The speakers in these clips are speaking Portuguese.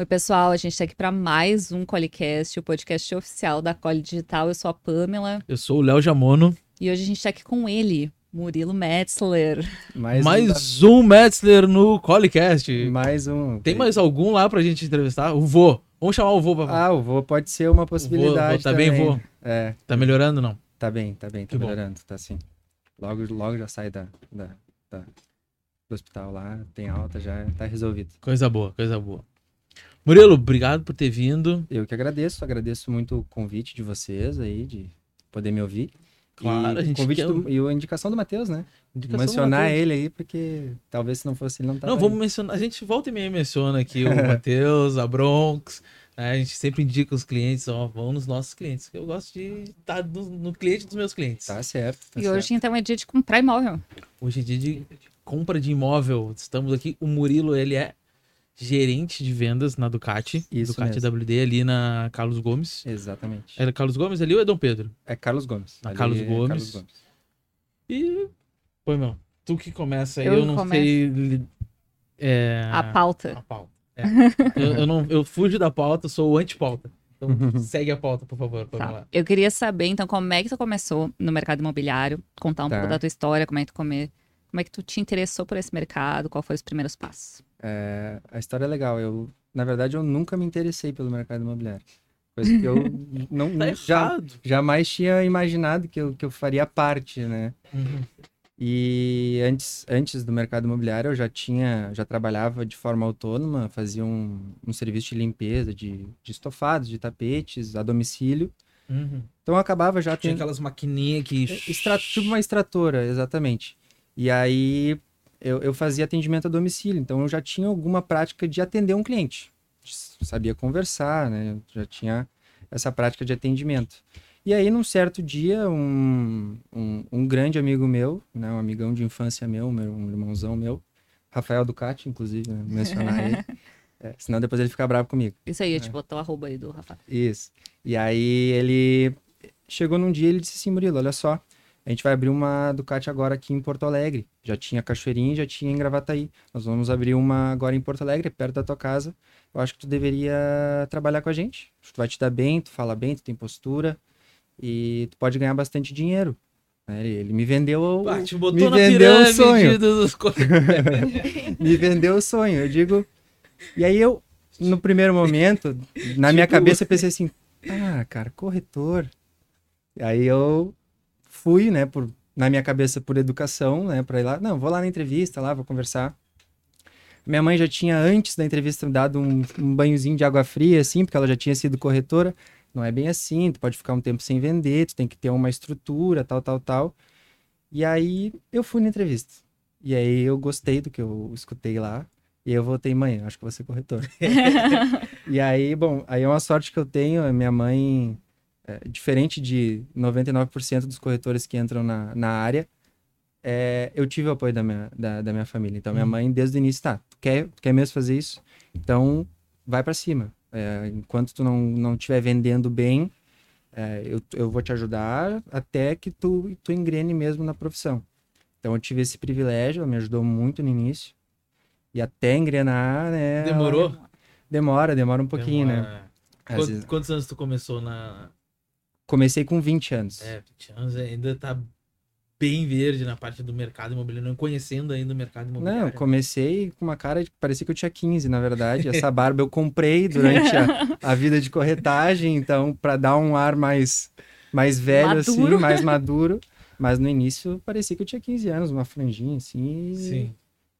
Oi, pessoal, a gente está aqui para mais um Colicast, o podcast oficial da Cole Digital. Eu sou a Pamela Eu sou o Léo Jamono. e hoje a gente está aqui com ele, Murilo Metzler. Mais, mais um Metzler no Colicast. um. Mais um. Tem mais algum lá pra gente entrevistar? O vô. Vamos chamar o vô pra Ah, o vô pode ser uma O vô, possibilidade. tá bem, também. vô? É, Tá melhorando, não? tá bem, tá bem, tá Que bom. melhorando, tá sim. Logo, logo já sai da, da, da- do hospital lá, tem alta, já tá resolvido. Coisa boa, coisa boa. Murilo, obrigado por ter vindo. Eu que agradeço, agradeço muito o convite de vocês aí, de poder me ouvir. Claro, e a gente convite quer- do- e a indicação do Matheus, né? Indicação Mencionar ele aí, porque talvez se não fosse ele não tava Não, aí. vamos mencionar. A gente volta e meia menciona aqui o Matheus, a Bronx. né? A gente sempre indica os clientes, ó, vão nos nossos clientes. Eu gosto de estar no, no cliente dos meus clientes. Tá certo. tá e certo. hoje, então, é dia de comprar imóvel. Hoje é dia de compra de imóvel. Estamos aqui. O Murilo, ele é gerente de vendas na Ducati. Isso Ducati mesmo. WD ali na Carlos Gomes. Exatamente. Era Carlos Gomes ali ou é Dom Pedro? É Carlos Gomes. Na Ali Carlos é Gomes. Carlos Gomes. E. Pô, meu, tu que começa aí, Eu eu, não começo. sei. É... A pauta. A pauta. É. eu, eu não, eu fujo da pauta, sou o anti-pauta. Então segue a pauta, por favor. Tá. Eu queria saber, então, como é que tu começou no mercado imobiliário, contar um Tá. pouco da tua história, como é que tu come... Como é que tu te interessou por esse mercado, qual foram os primeiros passos? É, a história é legal. Eu, na verdade, eu nunca me interessei pelo mercado imobiliário. Coisa que eu não, Tá já, jamais tinha imaginado que eu, que eu faria parte, né? Uhum. E antes, antes do mercado imobiliário, eu já tinha, já trabalhava de forma autônoma, fazia um, um serviço de limpeza de, de estofados, de tapetes, a domicílio. Uhum. Então eu acabava já Tinha tendo... aquelas maquininhas que. Extra, tipo uma extratora, exatamente. E aí eu, eu fazia atendimento a domicílio, então eu já tinha alguma prática de atender um cliente. Sabia conversar, né? Já tinha essa prática de atendimento. E aí, num certo dia, um, um, um grande amigo meu, né? um amigão de infância meu, meu um irmãozão meu, Rafael Ducati, inclusive, né? mencionar ele. É, senão depois ele fica bravo comigo. Isso aí, eu te botou o arroba aí do Rafa. Isso. E aí ele chegou num dia e ele disse assim, Murilo, olha só, a gente vai abrir uma Ducati agora aqui em Porto Alegre. Já tinha Cachoeirinha, já tinha em Gravataí. Nós vamos abrir uma agora em Porto Alegre, perto da tua casa. Eu acho que tu deveria trabalhar com a gente. Tu vai te dar bem, tu fala bem, tu tem postura e tu pode ganhar bastante dinheiro. Né, Ele, me vendeu o, Ah, te me botou na vendeu o sonho. dos. me vendeu o sonho. Eu digo. E aí eu, no primeiro momento, na minha Tipo- cabeça, eu pensei assim, ah, cara, corretor. E aí eu fui, né, por, na minha cabeça, por educação, né, pra ir lá. Não, vou lá na entrevista, lá, vou conversar. Minha mãe já tinha, antes da entrevista, me dado um, um banhozinho de água fria, assim, porque ela já tinha sido corretora. Não é bem assim, tu pode ficar um tempo sem vender, tu tem que ter uma estrutura, tal, tal, tal. E aí eu fui na entrevista. E aí eu gostei do que eu escutei lá. E eu voltei, mãe, acho que vou ser corretor. e aí, bom, aí é uma sorte que eu tenho, minha mãe, é, diferente de 99% dos corretores que entram na, na área, é, eu tive o apoio da minha, da, da minha família. Então, minha Uhum. mãe, desde o início, tá, tu quer, tu quer mesmo fazer isso? Então, vai pra cima. É, enquanto tu não, não estiver vendendo bem, é, eu, eu vou te ajudar até que tu, tu engrene mesmo na profissão. Então, eu tive esse privilégio, ela me ajudou muito no início. E até engrenar, né? Demorou? Demora, demora um pouquinho, né? Demora. Às Quantos, vezes- quantos anos tu começou na. Comecei com 20 anos. É, 20 anos ainda tá bem verde na parte do mercado imobiliário, não conhecendo ainda o mercado imobiliário. Não, eu comecei com uma cara de parecia que eu tinha 15, na verdade. Essa barba eu comprei durante a, a vida de corretagem, então para dar um ar mais mais velho Maduro. assim, mais maduro. Mas no início parecia que eu tinha 15 anos, uma franjinha assim, Sim.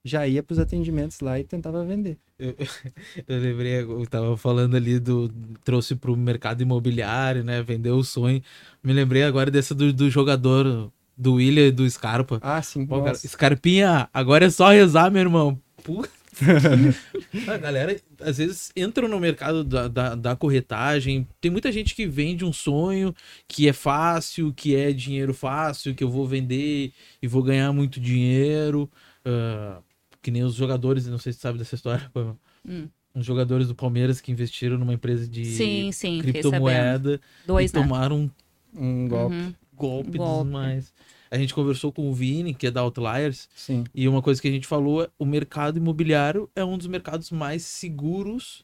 Já ia pros atendimentos lá e tentava vender. Eu, eu lembrei, eu tava falando ali do. Trouxe pro mercado imobiliário, né? Vendeu o sonho. Me lembrei agora dessa do, do jogador do William e do Scarpa. Ah, sim. Pô, cara. Scarpinha, agora é só rezar, meu irmão. Puta. A galera, às vezes, entra no mercado da, da, da corretagem. Tem muita gente que vende um sonho que é fácil, que é dinheiro fácil, que eu vou vender e vou ganhar muito dinheiro. Ah, que nem os jogadores, não sei se você sabe dessa história. Hum. Os jogadores do Palmeiras que investiram numa empresa de Sim, sim, criptomoeda Dois, e né? tomaram Um golpe. Uhum. golpe, Golpe. demais. A gente conversou com o Vini, que é da Outliers, Sim. e uma coisa que a gente falou é o mercado imobiliário é um dos mercados mais seguros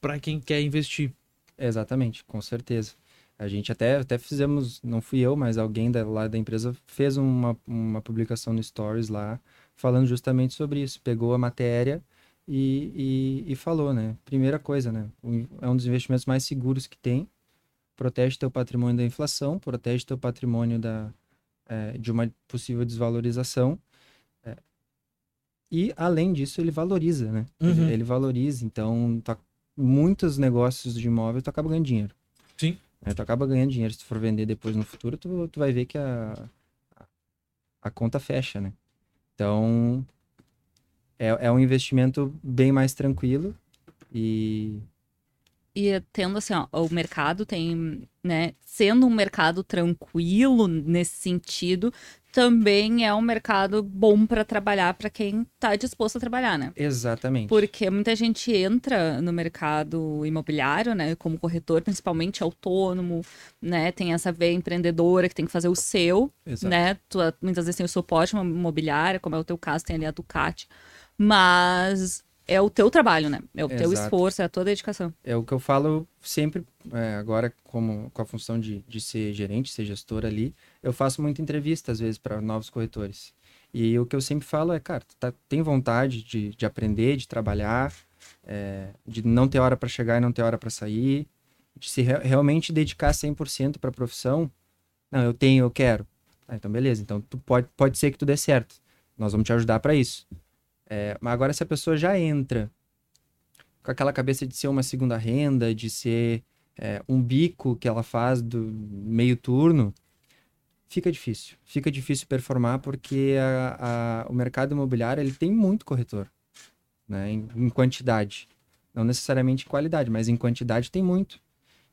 para quem quer investir. Exatamente, com certeza. A gente até, até fizemos, não fui eu, mas alguém da, lá da empresa fez uma, uma publicação no Stories lá, falando justamente sobre isso. Pegou a matéria e, e, e falou, né? Primeira coisa, né? É um dos investimentos mais seguros que tem. Protege teu patrimônio da inflação, protege teu patrimônio da, é, de uma possível desvalorização. É, e, além disso, ele valoriza, né? Uhum. Ele, ele, valoriza. Então, tá, muitos negócios de imóvel tu acaba ganhando dinheiro. Sim. É, tu acaba ganhando dinheiro. Se tu for vender depois no futuro, tu, tu vai ver que a, a, a conta fecha, né? Então, é, é um investimento bem mais tranquilo e... E tendo assim, ó, o mercado tem, né, sendo um mercado tranquilo nesse sentido, também é um mercado bom para trabalhar para quem está disposto a trabalhar, né? Exatamente. Porque muita gente entra no mercado imobiliário, né, como corretor, principalmente autônomo, né, tem essa veia empreendedora que tem que fazer o seu, Exato. né? Tu, muitas vezes tem o suporte imobiliário, como é o teu caso, tem ali a Ducati, mas é o teu trabalho, né? É o Exato. teu esforço, é a tua dedicação. É o que eu falo sempre, é, agora como com a função de, de ser gerente, ser gestor ali, eu faço muita entrevista às vezes para novos corretores. E o que eu sempre falo é, cara, tá, tem vontade de, de aprender, de trabalhar, é, de não ter hora para chegar e não ter hora para sair, de se re realmente dedicar 100% para a profissão. Não, eu tenho, eu quero. Ah, então beleza, então tu pode, pode ser que tu dê certo. Nós vamos te ajudar para isso. É, mas agora, se a pessoa já entra com aquela cabeça de ser uma segunda renda, de ser é, um bico que ela faz do meio turno, fica difícil. Fica difícil performar porque a, a, o mercado imobiliário ele tem muito corretor, né, em, em quantidade. Não necessariamente em qualidade, mas em quantidade tem muito.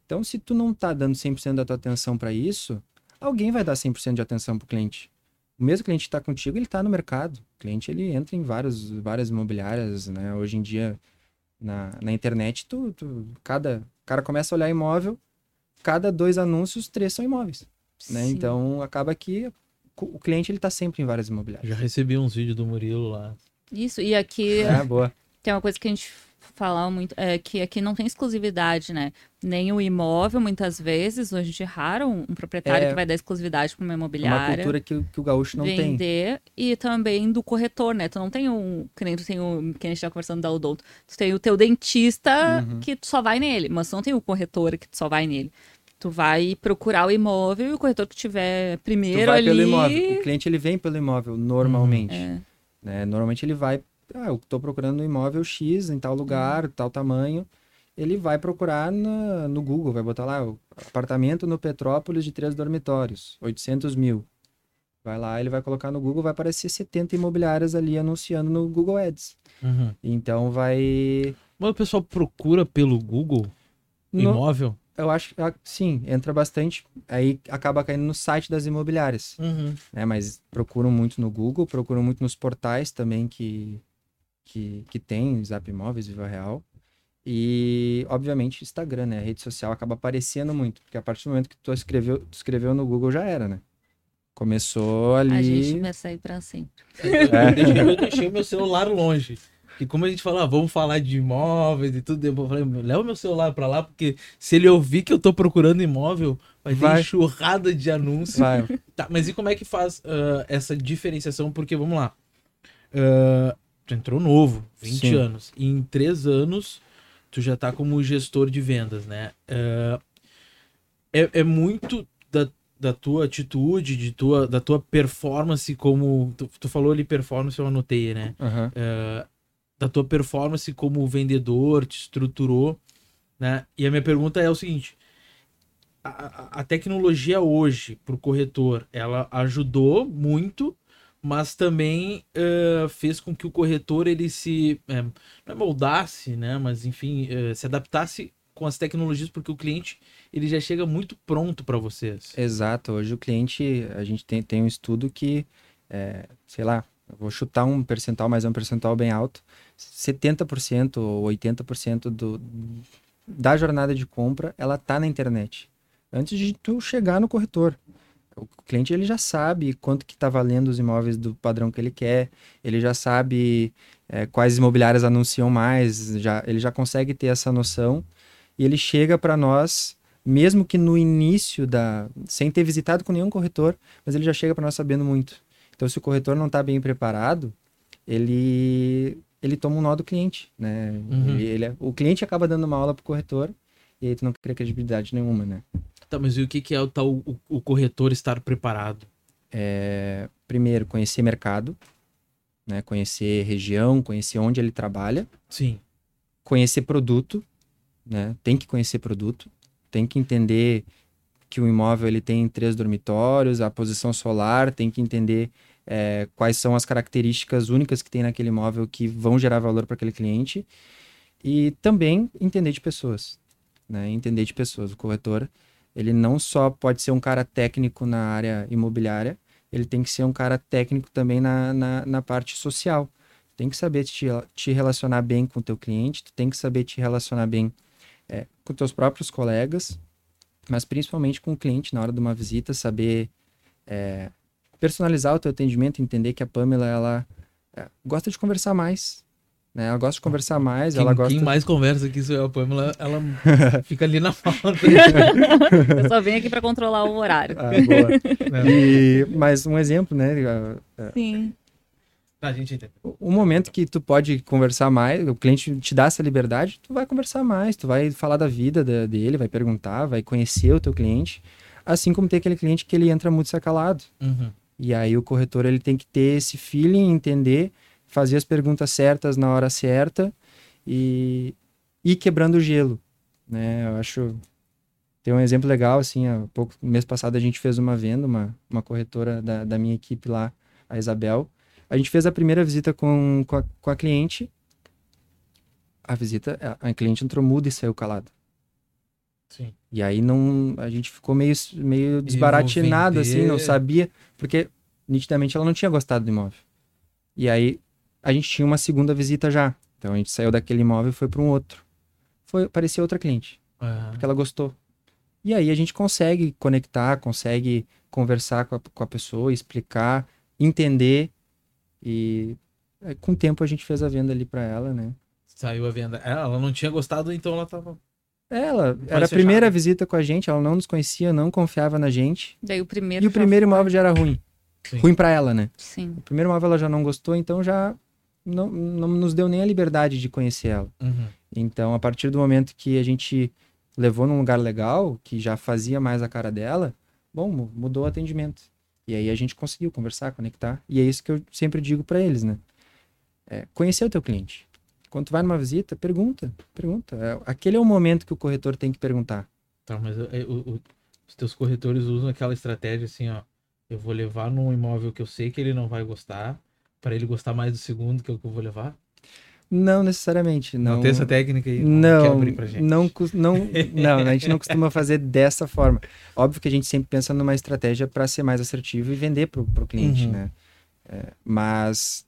Então, se tu não está dando 100% da tua atenção para isso, alguém vai dar 100% de atenção para o cliente o mesmo cliente que está contigo, ele está no mercado. O cliente, ele entra em vários, várias imobiliárias, né? Hoje em dia, na, na internet, tu, tu, cada cara começa a olhar imóvel, cada dois anúncios, três são imóveis. Né? Então, acaba que o cliente, ele está sempre em várias imobiliárias. Já recebi uns vídeos do Murilo lá. Isso, e aqui... É, boa. Tem uma coisa que a gente falar muito, é que aqui não tem exclusividade, né? Nem o imóvel, muitas vezes, hoje de raro, um, um proprietário é, que vai dar exclusividade para uma imobiliária. É uma cultura que, que o gaúcho não vender, tem. Vender, e também do corretor, né? Tu não tem um, que nem tu tem o, que a gente tá conversando da Odonto, tu tem o teu dentista uhum. que tu só vai nele, mas tu não tem o corretor que tu só vai nele. Tu vai procurar o imóvel e o corretor que tiver primeiro tu vai ali... pelo imóvel. O cliente, ele vem pelo imóvel, normalmente. Uhum, é. Né? Normalmente ele vai ah, eu estou procurando um imóvel X em tal lugar, uhum. tal tamanho. Ele vai procurar na, no Google, vai botar lá, apartamento no Petrópolis de três dormitórios, 800 mil. Vai lá, ele vai colocar no Google, vai aparecer 70 imobiliárias ali anunciando no Google Ads. Uhum. Então vai. Mas o pessoal procura pelo Google no... imóvel? Eu acho que sim, entra bastante. Aí acaba caindo no site das imobiliárias. Uhum. Né? Mas procuram muito no Google, procuram muito nos portais também que, que, que tem Zap Imóveis, Viva Real. E, obviamente, Instagram, né? A rede social acaba aparecendo muito, porque a partir do momento que tu escreveu, tu escreveu no Google já era, né? Começou ali. A gente vai sair pra sempre. É. Eu deixei meu celular longe. E como a gente falou, ah, vamos falar de imóveis e tudo, eu falei, leva meu celular pra lá, porque se ele ouvir que eu tô procurando imóvel, vai, vai. ter enxurrada de anúncios. Vai. Tá, mas e como é que faz uh, essa diferenciação? Porque, vamos lá. Uh, tu entrou novo, 20 Sim. anos. E em três anos, tu já tá como gestor de vendas, né? Uh, é, é muito da, da tua atitude, de tua, da tua performance como... Tu, tu falou ali performance, eu anotei, né? Uhum. Uh, da tua performance como vendedor, te estruturou, né? E a minha pergunta é o seguinte... A, a tecnologia hoje para o corretor, ela ajudou muito mas também uh, fez com que o corretor ele se é, não moldasse, né? Mas enfim, uh, se adaptasse com as tecnologias, porque o cliente ele já chega muito pronto para vocês. Exato. Hoje o cliente, a gente tem, tem um estudo que, é, sei lá, vou chutar um percentual, mas é um percentual bem alto, 70% ou 80% do, da jornada de compra, ela tá na internet. Antes de tu chegar no corretor o cliente ele já sabe quanto que está valendo os imóveis do padrão que ele quer, ele já sabe é, quais imobiliárias anunciam mais, já, ele já consegue ter essa noção e ele chega para nós, mesmo que no início da, sem ter visitado com nenhum corretor, mas ele já chega para nós sabendo muito. Então, se o corretor não está bem preparado, ele ele toma um nó do cliente, né? Uhum. Ele, ele, é, o cliente acaba dando uma aula pro corretor e aí tu não cria credibilidade nenhuma, né? Tá, mas e o que, que é o tal o, o corretor estar preparado? É, primeiro, conhecer mercado, né? Conhecer região, conhecer onde ele trabalha. Sim. Conhecer produto, né? Tem que conhecer produto, tem que entender que o imóvel ele tem três dormitórios, a posição solar, tem que entender é, quais são as características únicas que tem naquele imóvel que vão gerar valor para aquele cliente e também entender de pessoas, né? Entender de pessoas. O corretor ele não só pode ser um cara técnico na área imobiliária, ele tem que ser um cara técnico também na, na, na parte social. Tem que saber te, te relacionar bem com o teu cliente, tu tem que saber te relacionar bem é, com teus próprios colegas, mas principalmente com o cliente na hora de uma visita, saber é, personalizar o teu atendimento, entender que a Pamela, ela é, gosta de conversar mais, né? Ela gosta de conversar mais, quem, ela gosta... Quem mais conversa que isso é a Pamela, ela fica ali na falta. Eu só venho aqui para controlar o horário. Ah, boa. E, mas um exemplo, né? Sim. A gente entende. O momento que tu pode conversar mais, o cliente te dá essa liberdade, tu vai conversar mais, tu vai falar da vida dele, vai perguntar, vai conhecer o teu cliente. Assim como tem aquele cliente que ele entra muito sacalado. Uhum. E aí o corretor ele tem que ter esse feeling, entender fazer as perguntas certas na hora certa e ir quebrando o gelo, né? Eu acho tem um exemplo legal assim, há pouco mês passado a gente fez uma venda, uma, uma corretora da, da minha equipe lá, a Isabel. A gente fez a primeira visita com, com, a, com a cliente. A visita, a, a cliente entrou muda e saiu calada. Sim. E aí não, a gente ficou meio, meio desbaratinado, assim, não sabia, porque nitidamente ela não tinha gostado do imóvel. E aí a gente tinha uma segunda visita já. Então a gente saiu daquele imóvel e foi para um outro. Foi parecia outra cliente. Uhum. Porque ela gostou. E aí a gente consegue conectar, consegue conversar com a, com a pessoa, explicar, entender. E com o tempo a gente fez a venda ali para ela, né? Saiu a venda. É, ela não tinha gostado, então ela tava. Ela era a primeira visita com a gente, ela não nos conhecia, não confiava na gente. Daí o primeiro. E o primeiro imóvel já era ruim. Sim. Ruim para ela, né? Sim. O primeiro imóvel ela já não gostou, então já não, não nos deu nem a liberdade de conhecer ela. Uhum. Então, a partir do momento que a gente levou num lugar legal, que já fazia mais a cara dela, bom, mudou o atendimento. E aí a gente conseguiu conversar, conectar. E é isso que eu sempre digo para eles, né? É, conhecer o teu cliente. Quando tu vai numa visita, pergunta, pergunta. É, aquele é o momento que o corretor tem que perguntar. Tá, mas é, o, o, os teus corretores usam aquela estratégia assim, ó. Eu vou levar num imóvel que eu sei que ele não vai gostar, para ele gostar mais do segundo que é o que eu vou levar? Não necessariamente. Não, não tem essa técnica aí? Não, não, não, não, a gente não costuma fazer dessa forma. Óbvio que a gente sempre pensa numa estratégia para ser mais assertivo e vender para o cliente, uhum. né? É, mas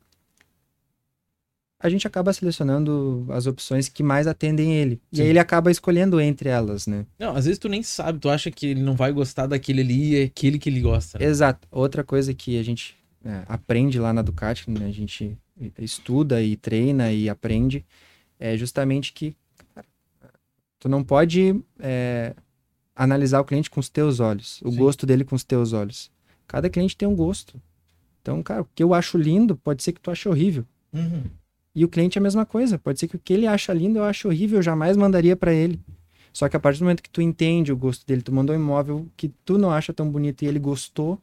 a gente acaba selecionando as opções que mais atendem ele. Sim. E aí ele acaba escolhendo entre elas, né? Não, às vezes tu nem sabe, tu acha que ele não vai gostar daquele ali e é aquele que ele gosta. Né? Exato. Outra coisa que a gente é, aprende lá na Ducati, né? a gente estuda e treina e aprende, é justamente que tu não pode é, analisar o cliente com os teus olhos, o Sim. gosto dele com os teus olhos. Cada cliente tem um gosto. Então, cara, o que eu acho lindo pode ser que tu ache horrível. Uhum. E o cliente é a mesma coisa. Pode ser que o que ele acha lindo eu acho horrível, eu jamais mandaria para ele. Só que a partir do momento que tu entende o gosto dele, tu mandou um imóvel que tu não acha tão bonito e ele gostou,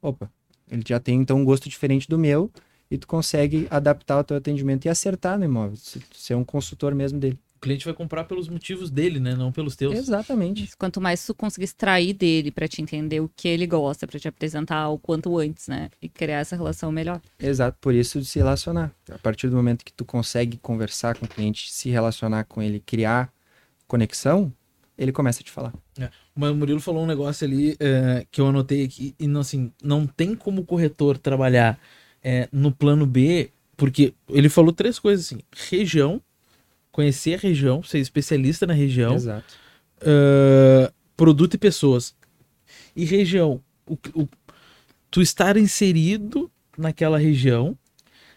opa, ele já tem então um gosto diferente do meu e tu consegue adaptar o teu atendimento e acertar no imóvel, ser um consultor mesmo dele cliente vai comprar pelos motivos dele, né? Não pelos teus. Exatamente. Quanto mais tu conseguir extrair dele para te entender o que ele gosta, para te apresentar o quanto antes, né? E criar essa relação melhor. Exato, por isso de se relacionar. A partir do momento que tu consegue conversar com o cliente, se relacionar com ele, criar conexão, ele começa a te falar. É. O Murilo falou um negócio ali é, que eu anotei aqui, e assim, não tem como o corretor trabalhar é, no plano B, porque ele falou três coisas assim: região, conhecer a região, ser especialista na região. Exato. Uh, produto e pessoas. E região. o, o, tu estar inserido naquela região,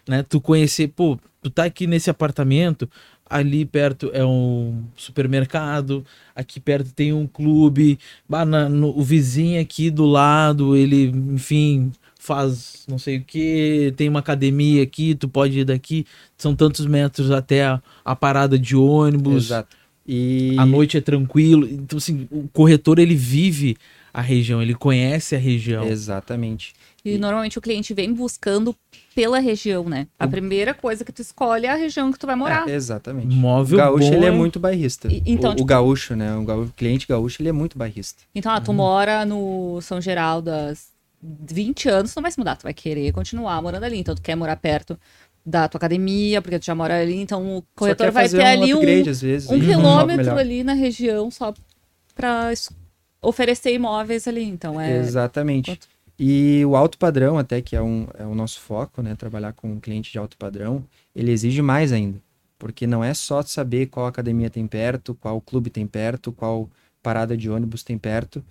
né? Tu conhecer, pô, tu tá aqui nesse apartamento, ali perto é um supermercado, aqui perto tem um clube, na, no, o vizinho aqui do lado, ele, enfim, faz não sei o que, tem uma academia aqui, tu pode ir daqui, são tantos metros até a, a parada de ônibus. Exato. E a noite é tranquilo. Então, assim, o corretor ele vive a região, ele conhece a região. Exatamente. E, e normalmente o cliente vem buscando pela região, né? A primeira coisa que tu escolhe é a região que tu vai morar. É, exatamente. Móvel o gaúcho, bom ele é, muito bairrista. E- então, o, o tipo- gaúcho, né? O, gaú- o cliente gaúcho, ele é muito bairrista. Então, ah, tu mora no São Geraldo há 20 anos, tu não vai se mudar, tu vai querer continuar morando ali. Então, tu quer morar perto da tua academia, porque tu já mora ali, então o corretor vai ter um ali um, vezes, um e quilômetro ali na região só pra es- oferecer imóveis ali. Então, é. Exatamente. Quanto- E o alto padrão, até que é, um, é o nosso foco, né? Trabalhar com um cliente de alto padrão, ele exige mais ainda. Porque não é só saber qual academia tem perto, qual clube tem perto, qual parada de ônibus tem perto.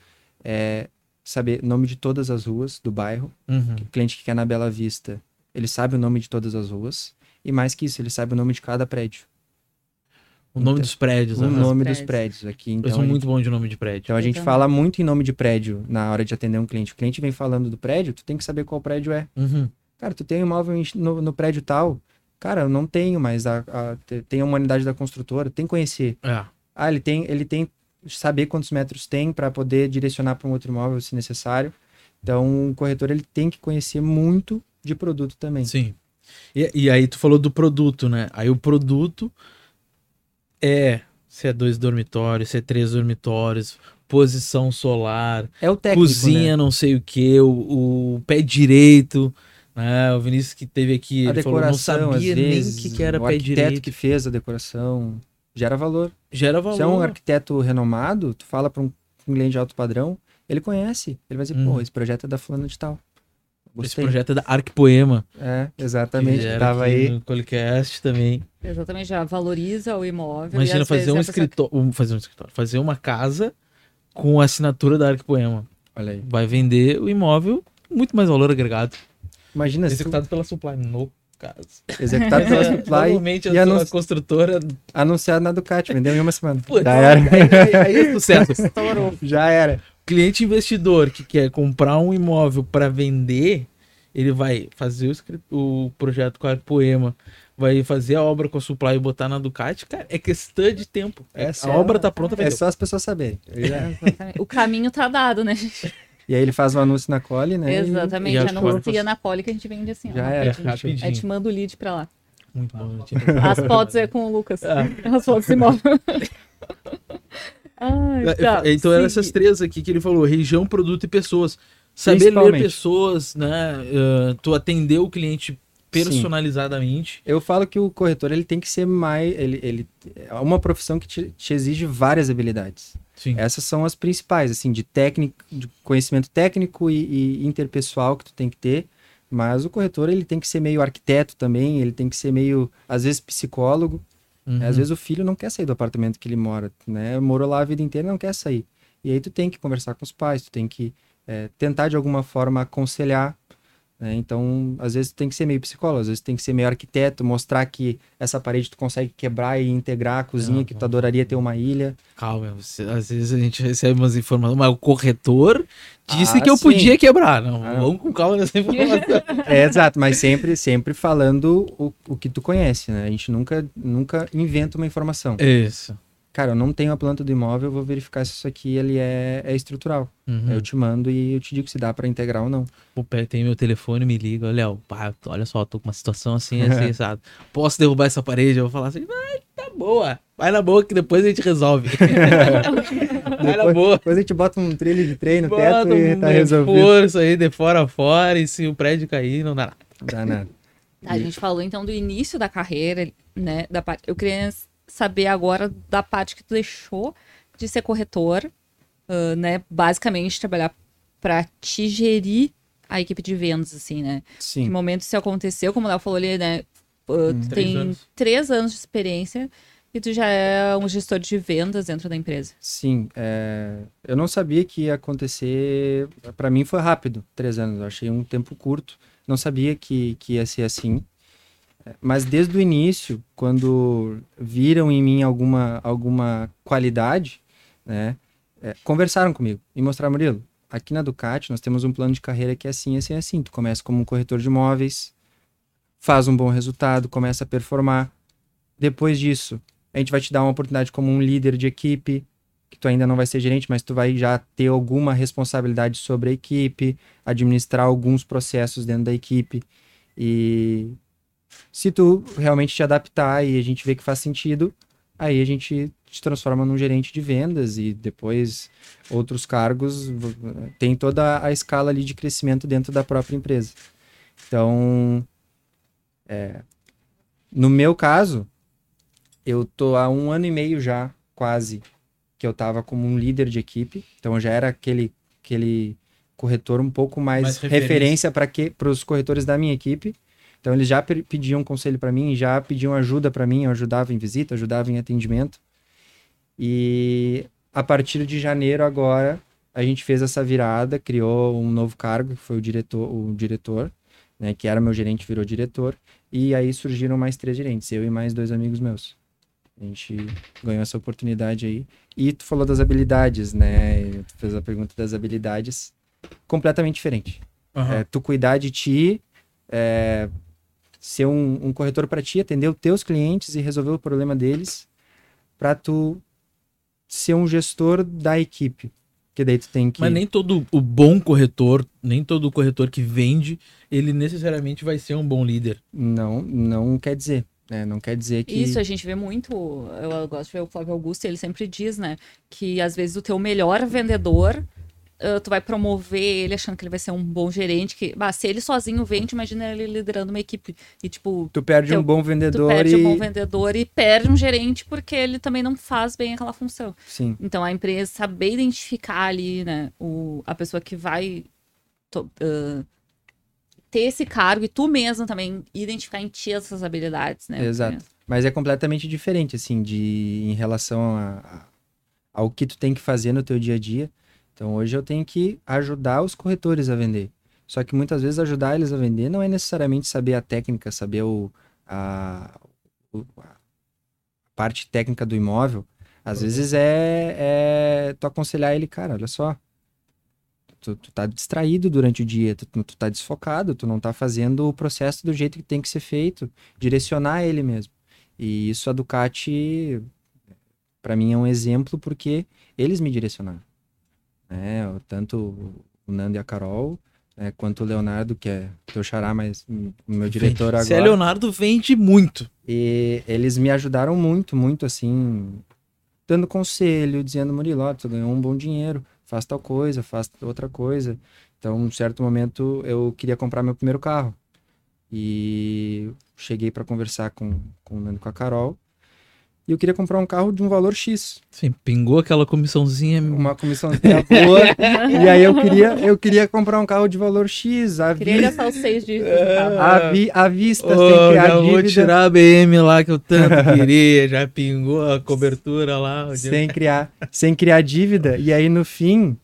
É saber o nome de todas as ruas do bairro. Uhum. O cliente que quer na Bela Vista, ele sabe o nome de todas as ruas. E mais que isso, ele sabe o nome de cada prédio. O nome Então, dos prédios. o nome prédios. dos prédios aqui. Eu Então, sou a gente- muito bom de nome de prédio. então a Eu gente também. fala muito em nome de prédio na hora de atender um cliente. O cliente vem falando do prédio, tu tem que saber qual prédio é. Uhum. Cara, tu tem um imóvel no, no prédio tal. Cara, eu não tenho, mas a, a- te- tem a humanidade da construtora, tem que conhecer. É. Ah, ele tem, ele tem saber quantos metros tem para poder direcionar para um outro imóvel se necessário. Então, o corretor ele tem que conhecer muito de produto também. Sim. E, e aí tu falou do produto, né? Aí o produto é se é dois dormitórios, se é três dormitórios, posição solar, É o técnico, cozinha, né? não sei o que, o, o pé direito. Né? O Vinícius que teve aqui, A ele falou, não decoração, sabia às nem vezes, o que, que era o pé arquiteto direito. que fez a decoração gera valor. Gera valor. Se é um arquiteto renomado, tu fala para um, cliente de alto padrão, ele conhece. Ele vai dizer, Uhum. pô, esse projeto é da fulana de tal. Esse Gostei. projeto é da Arc Poema. É, exatamente. Tava aí. No Colicast também. Exatamente, já valoriza o imóvel. Imagina fazer um a pessoa- escritório. um- Fazer um escritório. Fazer uma casa com a assinatura da Arc Poema. Olha aí. Vai vender o imóvel muito mais valor agregado. Imagina tu, Executado pela Supply, no caso. executado pela Supply Normalmente e a, anun- construtora. anunciado na Ducati, vendeu em uma semana. Putz, Já era. Aí, aí é sucesso. Estourou. Já era. Cliente investidor que quer comprar um imóvel para vender, ele vai fazer o, o projeto com a Poema, vai fazer a obra com a Supply e botar na Ducati, cara, é questão de tempo. É a obra tá pronta, É vendeu. só as pessoas saberem. Já-. O caminho tá dado, né? gente? E aí ele faz o anúncio na Cole, né? e- Exatamente. e a Anuncia Cole- na Poli que a gente vende assim. ó, Já era. rapidinho. rapidinho. Aí te manda o lead pra lá. Muito bom. As fotos é com o Lucas. Ah. As fotos imóvel. Ai, tá. então eram Sim. essas três aqui que ele falou: região, produto e pessoas. Saber ler pessoas, né? uh, tu atender o cliente personalizadamente. Eu falo que o corretor ele tem que ser mais. Ele, ele, é uma profissão que te, te exige várias habilidades. Sim. Essas são as principais, assim, de técnico, de conhecimento técnico e, e interpessoal que tu tem que ter. Mas o corretor ele tem que ser meio arquiteto também, ele tem que ser meio, às vezes, psicólogo. Uhum. Às vezes o filho não quer sair do apartamento que ele mora, né? Morou lá a vida inteira e não quer sair. E aí tu tem que conversar com os pais, tu tem que eh, tentar de alguma forma aconselhar. Né? Então, às vezes tem que ser meio psicólogo, às vezes tem que ser meio arquiteto, mostrar que essa parede tu consegue quebrar e integrar a cozinha, Não, que tu não. adoraria ter uma ilha. Calma, você- às vezes a gente recebe umas informações, mas o corretor disse Ah, que eu sim. podia quebrar. Não, Ah. vamos com calma nessa informação. É, exato, mas sempre, sempre falando o, o que tu conhece, né? A gente nunca, nunca inventa uma informação. Isso. Cara, eu não tenho a planta do imóvel, eu vou verificar se isso aqui ele é, é estrutural. Uhum. Eu te mando e eu te digo se dá pra integrar ou não. O Pé tem meu telefone, me liga, Léo, olha só, tô com uma situação assim, assim, sabe? Posso derrubar essa parede? Eu vou falar assim, vai, tá boa. Vai na boa que depois a gente resolve. vai na boa. Depois a gente bota um trilho de trem no Bota teto e um tá resolvido. reforço aí de fora a fora e se o prédio cair, não dá nada. Dá nada. A gente falou então do início da carreira, né? Da parte. Eu queria saber agora da parte que tu deixou de ser corretor, ah, né? Basicamente trabalhar para te gerir a equipe de vendas, assim, né? Que Sim. momento isso aconteceu, como o Léo falou ali, né? ah, Três tem anos. três anos de experiência E tu já é um gestor de vendas dentro da empresa? Sim. É... Eu não sabia que ia acontecer. Para mim foi rápido, três anos. Eu achei um tempo curto. Não sabia que, que ia ser assim. Mas desde o início, quando viram em mim alguma, alguma qualidade, né, é, conversaram comigo e mostraram, Murilo, aqui na Ducati nós temos um plano de carreira que é assim, assim, assim. Tu começa como um corretor de imóveis, faz um bom resultado, começa a performar. Depois disso, a gente vai te dar uma oportunidade como um líder de equipe, que tu ainda não vai ser gerente, mas tu vai já ter alguma responsabilidade sobre a equipe, administrar alguns processos dentro da equipe. E se tu realmente te adaptar e a gente vê que faz sentido, aí a gente te transforma num gerente de vendas e depois outros cargos. Tem toda a escala ali de crescimento dentro da própria empresa. Então, é, no meu caso, eu tô há um ano e meio já, quase, que eu tava como um líder de equipe. Então, já era aquele, aquele corretor um pouco mais, mais referência para os corretores da minha equipe. Então eles já pediam conselho para mim, já pediam ajuda para mim, eu ajudava em visita, ajudava em atendimento. E a partir de janeiro agora, a gente fez essa virada, criou um novo cargo, que foi o diretor, o diretor, né, que era meu gerente, virou diretor, e aí surgiram mais três gerentes, eu e mais dois amigos meus. A gente ganhou essa oportunidade aí. E tu falou das habilidades, né? Tu fez a pergunta das habilidades. Completamente diferente. Uhum. É, tu cuidar de ti, é, ser um, um corretor para ti, atender os teus clientes e resolver o problema deles, para tu ser um gestor da equipe. Que daí tu tem que. Mas nem todo o bom corretor, nem todo corretor que vende, ele necessariamente vai ser um bom líder. Não, não quer dizer. É, não quer dizer que. Isso, a gente vê muito. Eu gosto de ver o Flávio Augusto, ele sempre diz, né? Que às vezes o teu melhor vendedor uh, tu vai promover ele achando que ele vai ser um bom gerente. Que, bah, se ele sozinho vende, imagina ele liderando uma equipe. E, tipo. Tu perde teu, um bom vendedor. Tu perde e... um bom vendedor e perde um gerente porque ele também não faz bem aquela função. Sim. Então a empresa saber identificar ali, né, o, a pessoa que vai. To, uh, ter esse cargo e tu mesmo também identificar em ti essas habilidades, né? Exato. Mas é completamente diferente, assim, de em relação a, a, ao que tu tem que fazer no teu dia a dia. Então hoje eu tenho que ajudar os corretores a vender. Só que muitas vezes ajudar eles a vender não é necessariamente saber a técnica, saber o, a, a parte técnica do imóvel. Às uhum. vezes é, é tu aconselhar ele, cara, olha só, tu, tu tá distraído durante o dia, tu, tu tá desfocado, tu não tá fazendo o processo do jeito que tem que ser feito, direcionar ele mesmo. E isso a Ducati, para mim, é um exemplo porque eles me direcionaram né? Tanto o Nando e a Carol, né? quanto o Leonardo, que é teu xará, mas o meu diretor agora. Se é Leonardo, vende muito. E eles me ajudaram muito, muito assim, dando conselho, dizendo, Murilo, ó, tu ganhou um bom dinheiro, faz tal coisa, faz outra coisa. Então, um certo momento, eu queria comprar meu primeiro carro. E cheguei para conversar com, com o Nando e com a Carol e eu queria comprar um carro de um valor X. Sim, pingou aquela comissãozinha. Uma comissãozinha boa. e aí eu queria, eu queria comprar um carro de valor X. A queria vi... gastar os seis dígitos a, vi... a vista, oh, sem criar dívida. vou tirar a BM lá que eu tanto queria. já pingou a cobertura lá. Sem criar, sem criar dívida. E aí no fim,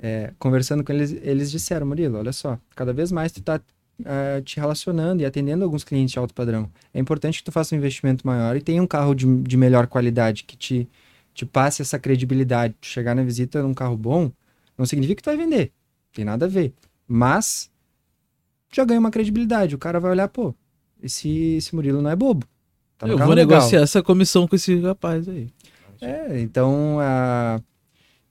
é, conversando com eles, eles disseram, Murilo, olha só, cada vez mais tu tá uh, te relacionando e atendendo alguns clientes de alto padrão. É importante que tu faça um investimento maior e tenha um carro de, de melhor qualidade, que te, te passe essa credibilidade. Tu chegar na visita num carro bom, não significa que tu vai vender. Tem nada a ver. Mas já ganha uma credibilidade. O cara vai olhar, pô, esse, esse Murilo não é bobo. Tá Eu vou legal. negociar essa comissão com esse rapaz aí. É, então a,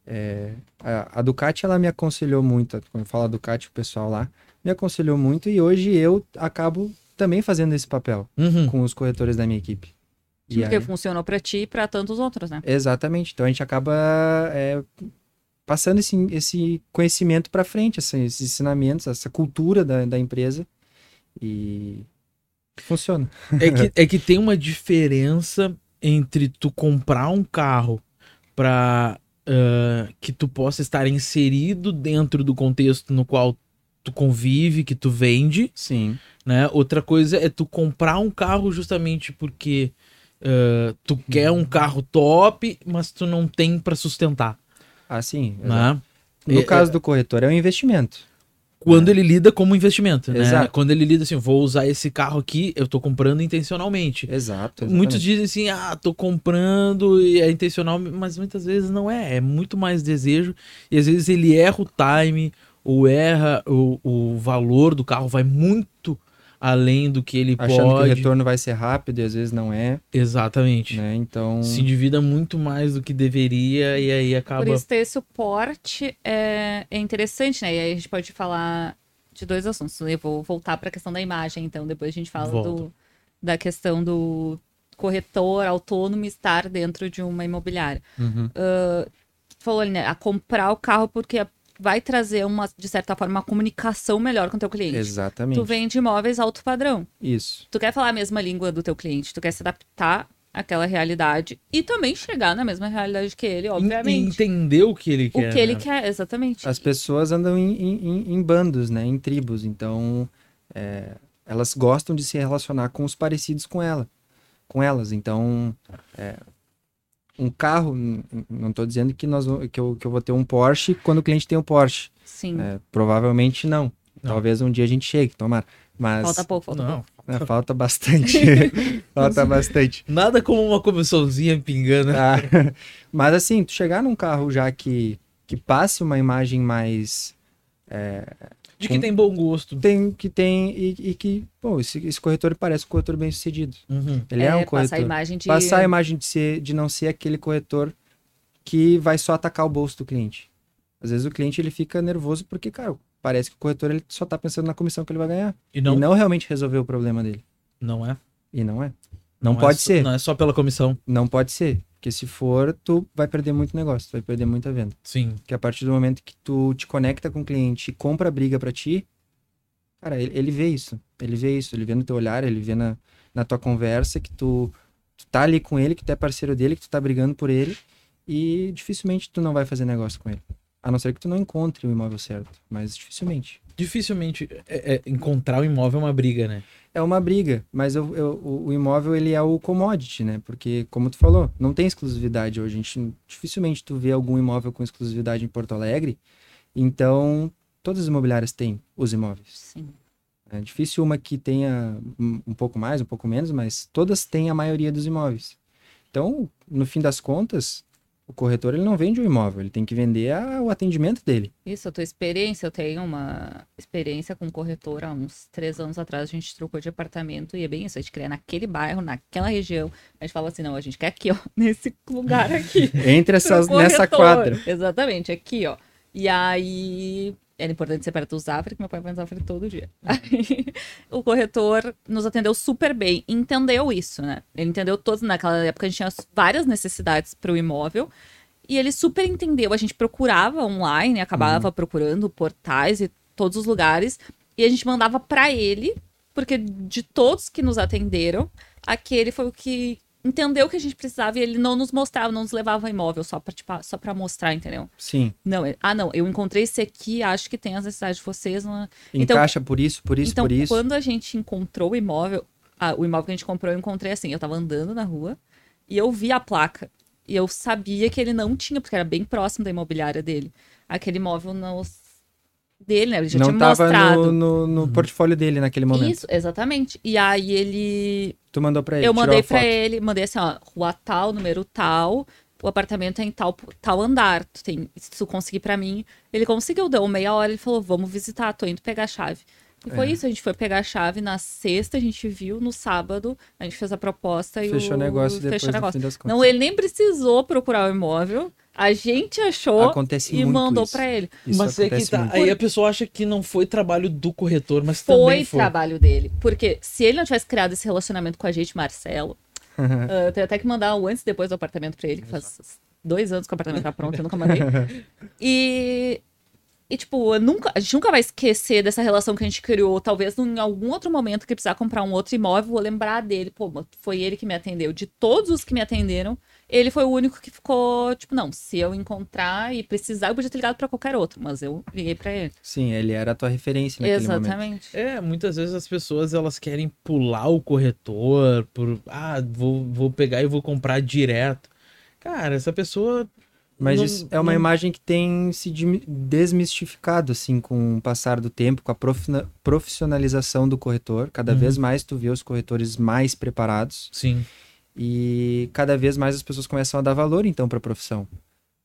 é, a, a Ducati ela me aconselhou muito. Quando eu falo Ducati, o pessoal lá me aconselhou muito e hoje eu acabo também fazendo esse papel uhum. com os corretores da minha equipe. E Porque aí... funcionou para ti e para tantos outros, né? Exatamente. Então a gente acaba é, passando esse, esse conhecimento para frente, assim, esses ensinamentos, essa cultura da, da empresa e funciona. É que, é que tem uma diferença entre tu comprar um carro para uh, que tu possa estar inserido dentro do contexto no qual tu convive, que tu vende. Sim. Né? Outra coisa é tu comprar um carro justamente porque Uh, tu uhum. quer um carro top, mas tu não tem para sustentar. Ah, sim. Né? No é, caso é... do corretor, é um investimento. Quando é. ele lida como investimento, né? Exato. Quando ele lida assim, vou usar esse carro aqui, eu tô comprando intencionalmente. Exato. Exatamente. Muitos dizem assim, ah, tô comprando e é intencional, mas muitas vezes não é. É muito mais desejo. E às vezes ele erra o time, ou erra o, o valor do carro, vai muito além do que ele Achando pode. que o retorno vai ser rápido e às vezes não é. Exatamente. Né? Então. Se endivida muito mais do que deveria e aí acaba. Por isso, ter esse suporte é, é interessante, né? E aí a gente pode falar de dois assuntos. Eu vou voltar para a questão da imagem, então depois a gente fala do, da questão do corretor autônomo estar dentro de uma imobiliária. Uhum. Uh, falou ali, né? A comprar o carro porque vai trazer uma, de certa forma, uma comunicação melhor com o teu cliente. Exatamente. Tu vende imóveis alto padrão. Isso. Tu quer falar a mesma língua do teu cliente, tu quer se adaptar àquela realidade e também chegar na mesma realidade que ele, obviamente. Entender o que ele quer. O que ele né? quer, exatamente. As pessoas andam em, em, em bandos, né? Em tribos, então é, elas gostam de se relacionar com os parecidos com ela, com elas. Então, é, um carro, não estou dizendo que, nós, que, eu, que eu vou ter um Porsche quando o cliente tem um Porsche. Sim. É, provavelmente não. não. Talvez um dia a gente chegue, tomara. Mas... Falta pouco, falta não. pouco. É, falta bastante. falta bastante. Nada como uma comissãozinha pingando. Ah, mas assim, tu chegar num carro já que, que passe uma imagem mais é, de que com, tem bom gosto. Tem, que tem, e, e que, pô, esse, esse, corretor parece um corretor bem sucedido. Uhum. Ele é, é, um corretor. Passar a imagem de... Passar a imagem de, ser, de não ser aquele corretor que vai só atacar o bolso do cliente. Às vezes o cliente ele fica nervoso porque, cara, parece que o corretor ele só tá pensando na comissão que ele vai ganhar. E não, e não realmente resolver o problema dele. Não é? E não é. Não, não pode é ser. Não é só pela comissão. Não pode ser. Porque se for, tu vai perder muito negócio, tu vai perder muita venda. Sim. Que a partir do momento que tu te conecta com o cliente e compra a briga para ti, cara, ele, ele, vê isso. Ele vê isso, ele vê no teu olhar, ele vê na, na tua conversa que tu, tu tá ali com ele, que tu é parceiro dele, que tu tá brigando por ele e dificilmente tu não vai fazer negócio com ele. A não ser que tu não encontre o imóvel certo, mas dificilmente. Dificilmente é, é, encontrar o imóvel é uma briga, né? é uma briga, mas eu, eu, o, imóvel ele é o commodity, né? Porque, como tu falou, não tem exclusividade hoje. A gente, dificilmente tu vê algum imóvel com exclusividade em Porto Alegre. Então, todas as imobiliárias têm os imóveis. Sim. É difícil uma que tenha um pouco mais, um pouco menos, mas todas têm a maioria dos imóveis. Então, no fim das contas, o corretor ele não vende o imóvel, ele tem que vender a, o atendimento dele. Isso, a tua experiência, eu tenho uma experiência com corretor há uns três anos atrás, a gente trocou de apartamento e é bem isso, a gente queria naquele bairro, naquela região, a gente fala assim, não, a gente quer aqui, ó, nesse lugar aqui. Entre essas, nessa quadra. Exatamente, aqui, ó. E aí, era importante ser perto do Zafre, que meu pai vai no Zafre todo dia. Aí, o corretor nos atendeu super bem, entendeu isso, né? Ele entendeu todos, naquela época a gente tinha várias necessidades para o imóvel, e ele super entendeu. A gente procurava online, acabava uhum. procurando portais e todos os lugares, e a gente mandava para ele, porque de todos que nos atenderam, aquele foi o que entendeu o que a gente precisava e ele não nos mostrava, não nos levava imóvel só pra, tipo, só pra mostrar, entendeu? Sim. Não, ele, ah, não, eu encontrei esse aqui, acho que tem as necessidades de vocês. Não... Então, Encaixa então, por isso, por isso, então, por isso. quando a gente encontrou o imóvel, ah, o imóvel que a gente comprou, eu encontrei assim, eu tava andando na rua e eu vi a placa. E eu sabia que ele não tinha, porque era bem próximo da imobiliária dele. Aquele imóvel não dele, né? Ele já não tinha tava mostrado. no, no, no uhum. portfólio dele naquele momento. Isso, exatamente. E aí ele. Tu mandou pra ele? Eu mandei pra ele, mandei assim, ó, rua tal, número tal, o apartamento é em tal, tal andar. Tu tem, se tu conseguir pra mim. Ele conseguiu, deu meia hora, ele falou, vamos visitar, tô indo pegar a chave. E foi é. isso, a gente foi pegar a chave na sexta, a gente viu, no sábado, a gente fez a proposta e Fechou o negócio depois Fechou negócio. Não, ele nem precisou procurar o imóvel. A gente achou acontece e mandou para ele. Isso mas é que tá, aí a pessoa acha que não foi trabalho do corretor, mas foi também foi. trabalho dele. Porque se ele não tivesse criado esse relacionamento com a gente, Marcelo, uh, tem até que mandar o antes e depois do apartamento para ele, que faz dois anos que o apartamento tá pronto, eu nunca mandei. E e, tipo, nunca, a gente nunca vai esquecer dessa relação que a gente criou. Talvez em algum outro momento que precisar comprar um outro imóvel, vou lembrar dele. Pô, foi ele que me atendeu. De todos os que me atenderam, ele foi o único que ficou, tipo, não, se eu encontrar e precisar, eu podia ter ligado pra qualquer outro, mas eu liguei pra ele. Sim, ele era a tua referência naquele Exatamente. momento. É, muitas vezes as pessoas elas querem pular o corretor por, ah, vou, vou pegar e vou comprar direto. Cara, essa pessoa Mas Não- isso é uma não- imagem que tem se desmistificado, assim, com o passar do tempo, com a profissionalização do corretor. Cada Uhum. vez mais tu vê os corretores mais preparados sim, e cada vez mais as pessoas começam a dar valor, então, para a profissão.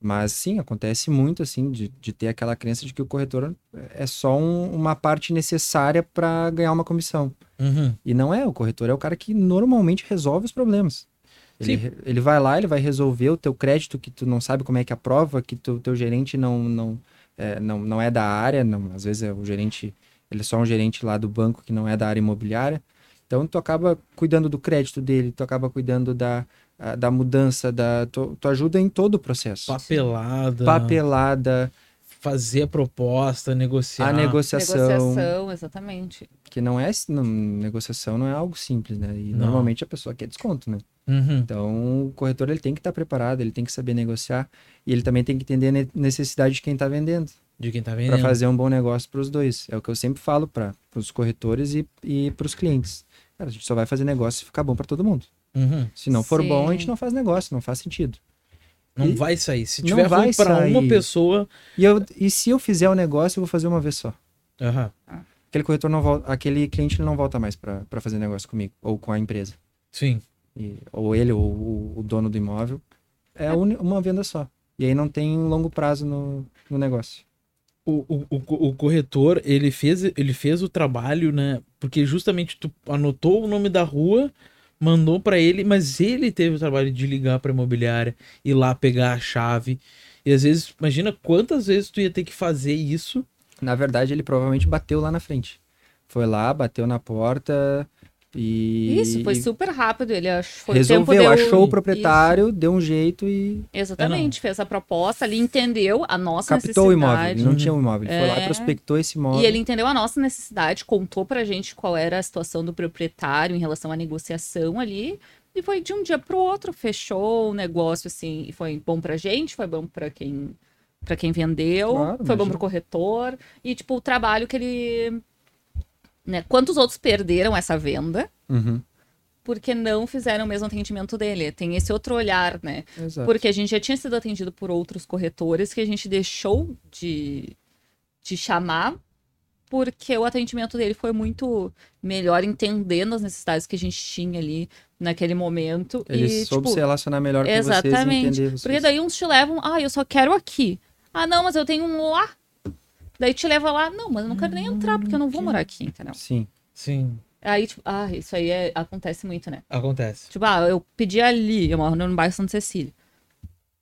Mas sim, acontece muito, assim, de, de ter aquela crença de que o corretor é só um- uma parte necessária para ganhar uma comissão. Uhum. E não é, o corretor é o cara que normalmente resolve os problemas. Ele, Sim. ele vai lá, ele vai resolver o teu crédito que tu não sabe como é que aprova, que tu, teu gerente não, não, é, não, não é da área, não, às vezes é o gerente, ele é só um gerente lá do banco que não é da área imobiliária. Então tu acaba cuidando do crédito dele, tu acaba cuidando da, a- da mudança, da, tu, tu ajuda em todo o processo. papelada, Papelada, fazer a proposta, negociar. a negociação, Negociação, exatamente. que não é, não, negociação não é algo simples, né? E Não. normalmente a pessoa quer desconto, né? Uhum. Então, o corretor ele tem que estar preparado, ele tem que saber negociar e ele também tem que entender a ne- necessidade de quem está vendendo De quem tá para vendendo. fazer um bom negócio para os dois. É o que eu sempre falo para os corretores e, e para os clientes. Cara, a gente só vai fazer negócio se ficar bom para todo mundo. Uhum. Se não for bom, a Sim. gente não faz negócio, não faz sentido. Não E- vai sair. Se tiver vai ruim pra uma pessoa. E, eu, e se eu fizer o negócio, eu vou fazer uma vez só. Aham. Aquele corretor não volta, aquele cliente ele não volta mais para fazer negócio comigo ou com a empresa. Sim. E- ou ele, ou o, o dono do imóvel. É uni- uma venda só. E aí não tem longo prazo no, no negócio. O, o, o, o corretor, ele fez, ele fez o trabalho, né? Porque justamente tu anotou o nome da rua, mandou pra ele, mas ele teve o trabalho de ligar pra imobiliária, ir lá pegar a chave. E às vezes, imagina quantas vezes tu ia ter que fazer isso. Na verdade, ele provavelmente bateu lá na frente. Foi lá, bateu na porta e. Isso, foi super rápido. Ele ach- foi Resolveu, deu... achou o proprietário, deu um jeito e Exatamente, fez a proposta ali, entendeu a nossa captou o imóvel. necessidade. Ele não tinha um imóvel. Ele foi lá É. e prospectou esse imóvel. E ele entendeu a nossa necessidade, contou pra gente qual era a situação do proprietário em relação à negociação ali. E foi de um dia pro outro, fechou o negócio assim, e foi bom pra gente, foi bom pra quem para quem vendeu, Claro, foi bom imagina. pro corretor e tipo o trabalho que ele né, quantos outros perderam essa venda Uhum. porque não fizeram o mesmo atendimento dele? Tem esse outro olhar, né? Exato. Porque a gente já tinha sido atendido por outros corretores que a gente deixou de, de chamar porque o atendimento dele foi muito melhor, entendendo as necessidades que a gente tinha ali naquele momento. Ele e, soube tipo, se relacionar melhor com vocês exatamente. vocês. Porque daí uns te levam, ah, eu só quero aqui. Ah, não, mas eu tenho um lá. Daí te leva lá, não, mas eu não quero nem entrar, porque eu não vou morar aqui, entendeu? Sim. Sim, Aí, tipo, ah, isso aí é- acontece muito, né? acontece. Tipo, ah, eu pedi ali, eu moro no bairro Santa Cecília.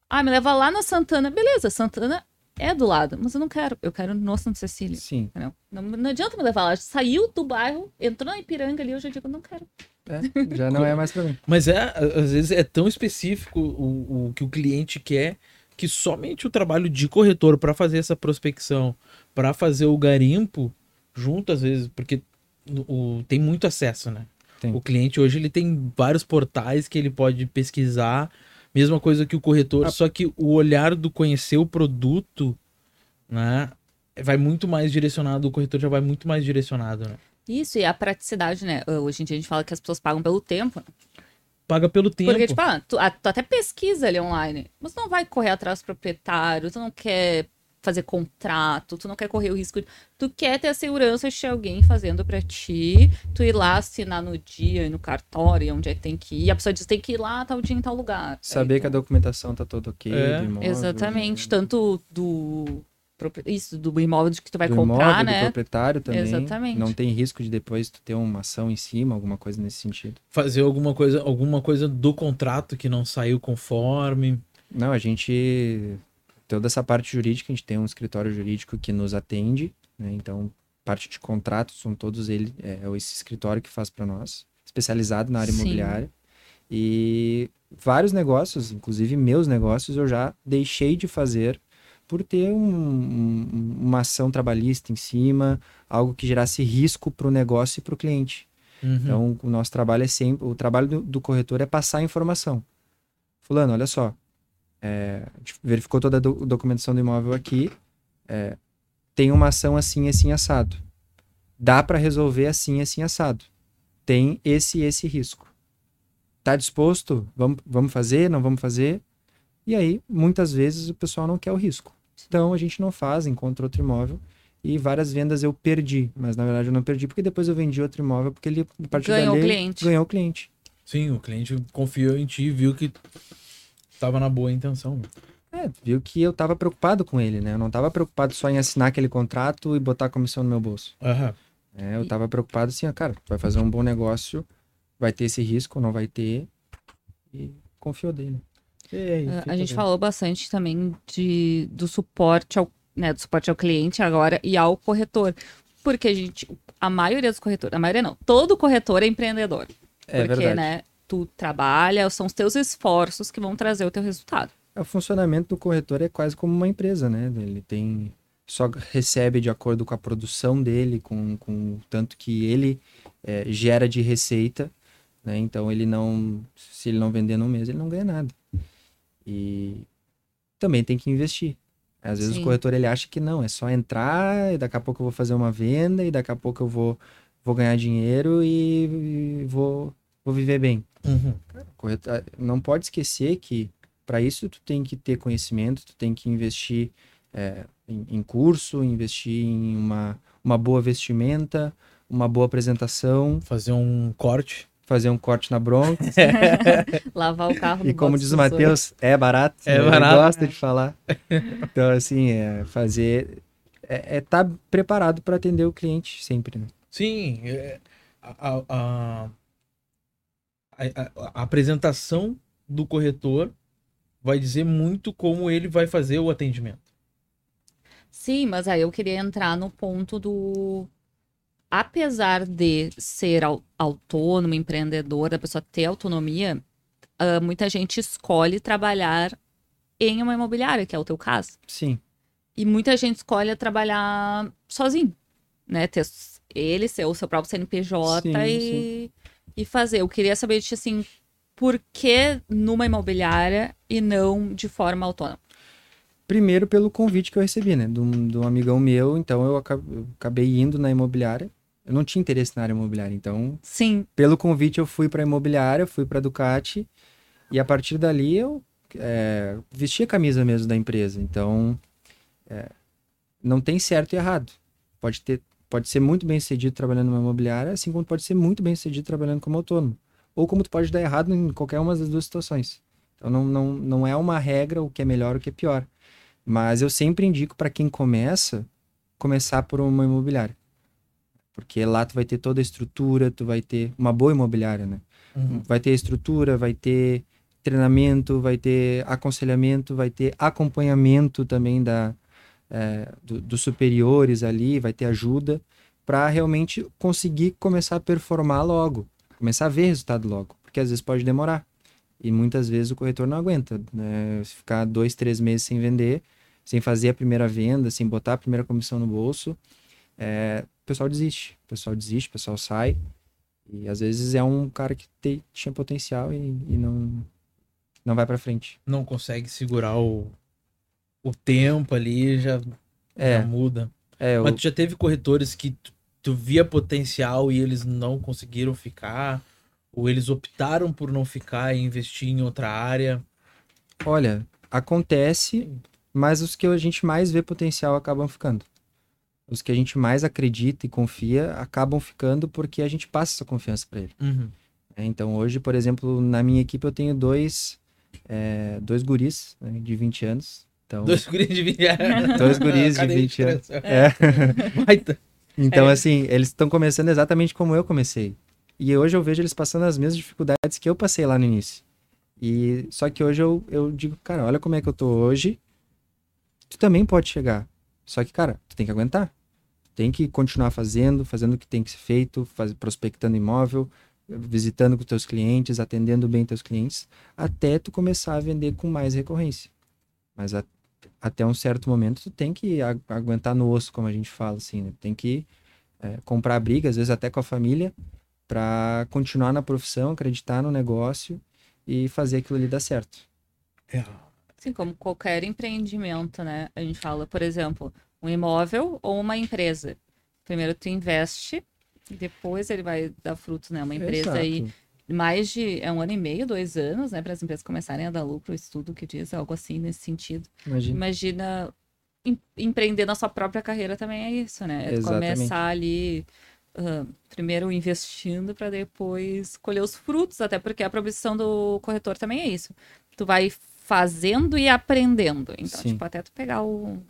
Ah, me leva lá na Santana. Beleza, Santana é do lado, mas eu não quero. Eu quero no Santa Cecília. Sim. Entendeu? Não, não adianta me levar lá. Saiu do bairro, entrou na Ipiranga ali, eu já digo, não quero. É, já não é mais pra mim. Mas é, às vezes é tão específico o, o que o cliente quer que somente o trabalho de corretor para fazer essa prospecção, para fazer o garimpo, junto às vezes, porque o, tem muito acesso, né? Tem. O cliente hoje ele tem vários portais que ele pode pesquisar, mesma coisa que o corretor, Ah. só que o olhar do conhecer o produto, né? Vai muito mais direcionado, o corretor já vai muito mais direcionado, né? Isso, e a praticidade, né? Hoje em dia a gente fala que as pessoas pagam pelo tempo. né? Paga pelo tempo. Porque, tipo, ah, tu, ah, tu até pesquisa ali online, mas tu não vai correr atrás do proprietário, tu não quer fazer contrato, tu não quer correr o risco. de- Tu quer ter a segurança de ter alguém fazendo pra ti, tu ir lá assinar no dia e no cartório, onde é que tem que ir. A pessoa diz, tem que ir lá tal dia em tal lugar. Saber Aí que a documentação tá toda ok É, imóvel. Exatamente, né? tanto do. Isso, do imóvel de que tu vai do comprar, imóvel, do né? proprietário também. Exatamente. Não tem risco de depois tu ter uma ação em cima, alguma coisa nesse sentido. fazer alguma coisa, alguma coisa do contrato que não saiu conforme. Não, a gente. Toda essa parte jurídica, a gente tem um escritório jurídico que nos atende, né? Então, parte de contratos são todos ele, é esse escritório que faz para nós, especializado na área Sim. imobiliária. E vários negócios, inclusive meus negócios, eu já deixei de fazer por ter um- um- uma ação trabalhista em cima, algo que gerasse risco para o negócio e para o cliente. Uhum. Então, o nosso trabalho é sempre. O trabalho do, do corretor é passar a informação. fulano, olha só, é, verificou toda a do documentação do imóvel aqui, é, tem uma ação assim, assim, assado. Dá para resolver assim, assim, assado. Tem esse e esse risco. Tá disposto? Vamos, vamos fazer? Não vamos fazer? E aí, muitas vezes, o pessoal não quer o risco. Então, a gente não faz, encontra outro imóvel. E várias vendas eu perdi, mas na verdade eu não perdi porque depois eu vendi outro imóvel porque ele, a partir ganhou dali, o cliente. ganhou o cliente. Sim, o cliente confiou em ti e viu que tava na boa intenção. É, viu que eu tava preocupado com ele, né? Eu não tava preocupado só em assinar aquele contrato e botar a comissão no meu bolso. Aham. É, eu tava preocupado assim, ó, cara, vai fazer um bom negócio, vai ter esse risco, não vai ter. E confiou dele. É, A gente falou bastante também de, do suporte ao, né, do suporte ao cliente agora e ao corretor. Porque a gente, a maioria dos corretores, a maioria não, todo corretor é empreendedor. É porque, verdade. né, tu trabalha, são os teus esforços que vão trazer o teu resultado. O funcionamento do corretor é quase como uma empresa, né? Ele tem. Só recebe de acordo com a produção dele, com, com o tanto que ele é, gera de receita. Né? Então ele não. Se ele não vender no mês, ele não ganha nada. E também tem que investir. Às vezes Sim. o corretor ele acha que não, é só entrar e daqui a pouco eu vou fazer uma venda e daqui a pouco eu vou, vou ganhar dinheiro e, e vou, vou viver bem. Uhum. Correto? Ah, Não pode esquecer que para isso tu tem que ter conhecimento, tu tem que investir é, em, em curso, investir em uma, uma boa vestimenta, uma boa apresentação, Fazer um corte. Fazer um corte na bronca. Lavar o carro no e como diz o. Matheus, é barato. É né? Ele barato. gosta de falar. Então, assim, é fazer. É estar preparado para atender o cliente sempre, né? Sim, é, a, a- a- a- a apresentação do corretor vai dizer muito como ele vai fazer o atendimento. Sim, mas aí eu queria entrar no ponto do. Apesar de ser au- autônomo, empreendedor, da pessoa ter autonomia, ah, muita gente escolhe trabalhar em uma imobiliária, que é o teu caso. Sim. E muita gente escolhe trabalhar sozinho, né? Ter ele ser o seu próprio CNPJ Sim, e, e fazer. Eu queria saber de ti, assim, por que numa imobiliária e não de forma autônoma? Primeiro pelo convite que eu recebi, né? De um, de um amigão meu, então eu acabei indo na imobiliária. Eu não tinha interesse na área imobiliária, então Sim, pelo convite eu fui para imobiliária, fui para Ducati e a partir dali eu é, vesti a camisa mesmo da empresa. Então é, não tem certo e errado. Pode ter, pode ser muito bem sucedido trabalhando numa imobiliária, assim como pode ser muito bem sucedido trabalhando como autônomo. Ou como tu pode dar errado em qualquer uma das duas situações. Então não, não, não é uma regra o que é melhor o que é pior. Mas eu sempre indico para quem começa começar por uma imobiliária. Porque lá tu vai ter toda a estrutura, tu vai ter uma boa imobiliária, né? Uhum. Vai ter estrutura, vai ter treinamento, vai ter aconselhamento, vai ter acompanhamento também da, é, do- dos superiores ali, vai ter ajuda para realmente conseguir começar a performar logo, começar a ver resultado logo, porque às vezes pode demorar e muitas vezes o corretor não aguenta, né? Se ficar dois, três meses sem vender, sem fazer a primeira venda, sem botar a primeira comissão no bolso, é, pessoal desiste, o pessoal desiste, o pessoal sai e às vezes é um cara que te- tinha potencial e, e não não vai para frente. Não consegue segurar o, o tempo ali, já, já É, muda. é Mas tu já teve corretores que tu, tu via potencial e eles não conseguiram ficar? Ou eles optaram por não ficar e investir em outra área? olha, acontece, mas os que a gente mais vê potencial acabam ficando. Os que a gente mais acredita e confia acabam ficando porque a gente passa essa confiança para ele. Uhum. né? Então hoje, por exemplo, na minha equipe eu tenho dois é, dois guris né, de 20 anos. Então, Dois guris de 20 Dois guris de Cadê a 20 anos. é. Então, É. assim, eles estão começando exatamente como eu comecei. E hoje eu vejo eles passando as mesmas dificuldades que eu passei lá no início. E só que hoje eu, eu digo, cara, olha como é que eu tô hoje. Tu também pode chegar. Só que, cara, tu tem que aguentar. Tem que continuar fazendo, fazendo o que tem que ser feito, faz, prospectando imóvel, visitando com teus clientes, atendendo bem teus clientes, até tu começar a vender com mais recorrência. Mas a- até um certo momento tu tem que a- aguentar no osso, como a gente fala, assim, né? Tem que é, comprar briga, às vezes até com a família, para continuar na profissão, acreditar no negócio e fazer aquilo ali dar certo. É. Sim, como qualquer empreendimento, né? A gente fala, por exemplo, um imóvel ou uma empresa. Primeiro tu investe, depois ele vai dar frutos, né? Uma empresa Exato. aí mais de é um ano e meio, dois anos, né, para as empresas começarem a dar lucro, estudo que diz algo assim nesse sentido. Imagina, Imagina em, empreender na sua própria carreira também é isso, né? É começar ali uh, primeiro investindo para depois colher os frutos, até porque a profissão do corretor também é isso. Tu vai fazendo e aprendendo. Então, Sim. tipo, até tu pegar o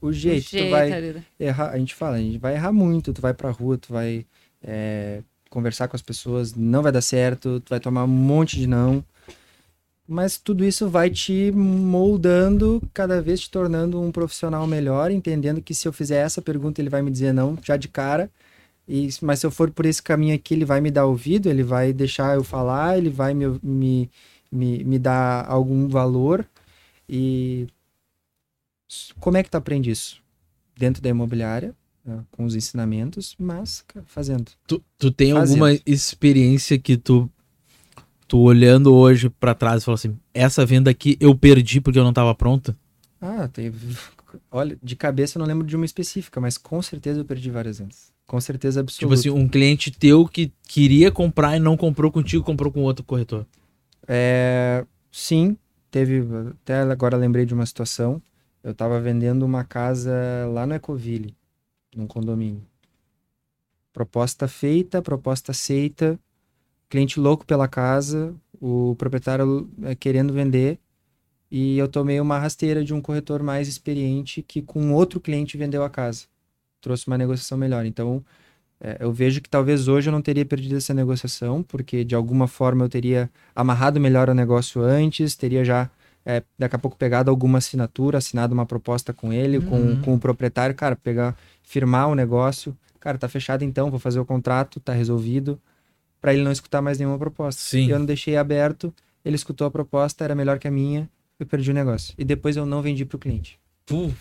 o jeito, o jeito tu vai errar, a gente fala, a gente vai errar muito, tu vai pra rua, tu vai é, conversar com as pessoas, não vai dar certo, tu vai tomar um monte de não. Mas tudo isso vai te moldando, cada vez te tornando um profissional melhor, entendendo que se eu fizer essa pergunta, ele vai me dizer não já de cara. E, mas se eu for por esse caminho aqui, ele vai me dar ouvido, ele vai deixar eu falar, ele vai me, me, me, me dar algum valor. E como é que tu aprende isso? Dentro da imobiliária, né, com os ensinamentos, mas fazendo. Tu, tu tem fazendo. alguma experiência que tu, tu olhando hoje para trás e falou assim, essa venda aqui eu perdi porque eu não estava pronta? Ah, teve. Olha, de cabeça eu não lembro de uma específica, mas com certeza eu perdi várias vezes. Com certeza absoluta. Tipo assim, um cliente teu que queria comprar e não comprou contigo, comprou com outro corretor. É, sim, teve. Até agora lembrei de uma situação. Eu estava vendendo uma casa lá no Ecoville num condomínio. Proposta feita, proposta aceita, cliente louco pela casa, o proprietário é, querendo vender, e eu tomei uma rasteira de um corretor mais experiente que com outro cliente vendeu a casa. Trouxe uma negociação melhor. Então, é, eu vejo que talvez hoje eu não teria perdido essa negociação, porque de alguma forma eu teria amarrado melhor o negócio antes, teria já é, daqui a pouco pegado alguma assinatura, assinado uma proposta com ele, uhum. com, com o proprietário, cara, pegar, firmar o negócio, cara, tá fechado então, vou fazer o contrato, tá resolvido, para ele não escutar mais nenhuma proposta. Sim. Eu não deixei aberto, ele escutou a proposta, era melhor que a minha, eu perdi o negócio. E depois eu não vendi pro cliente. Uh.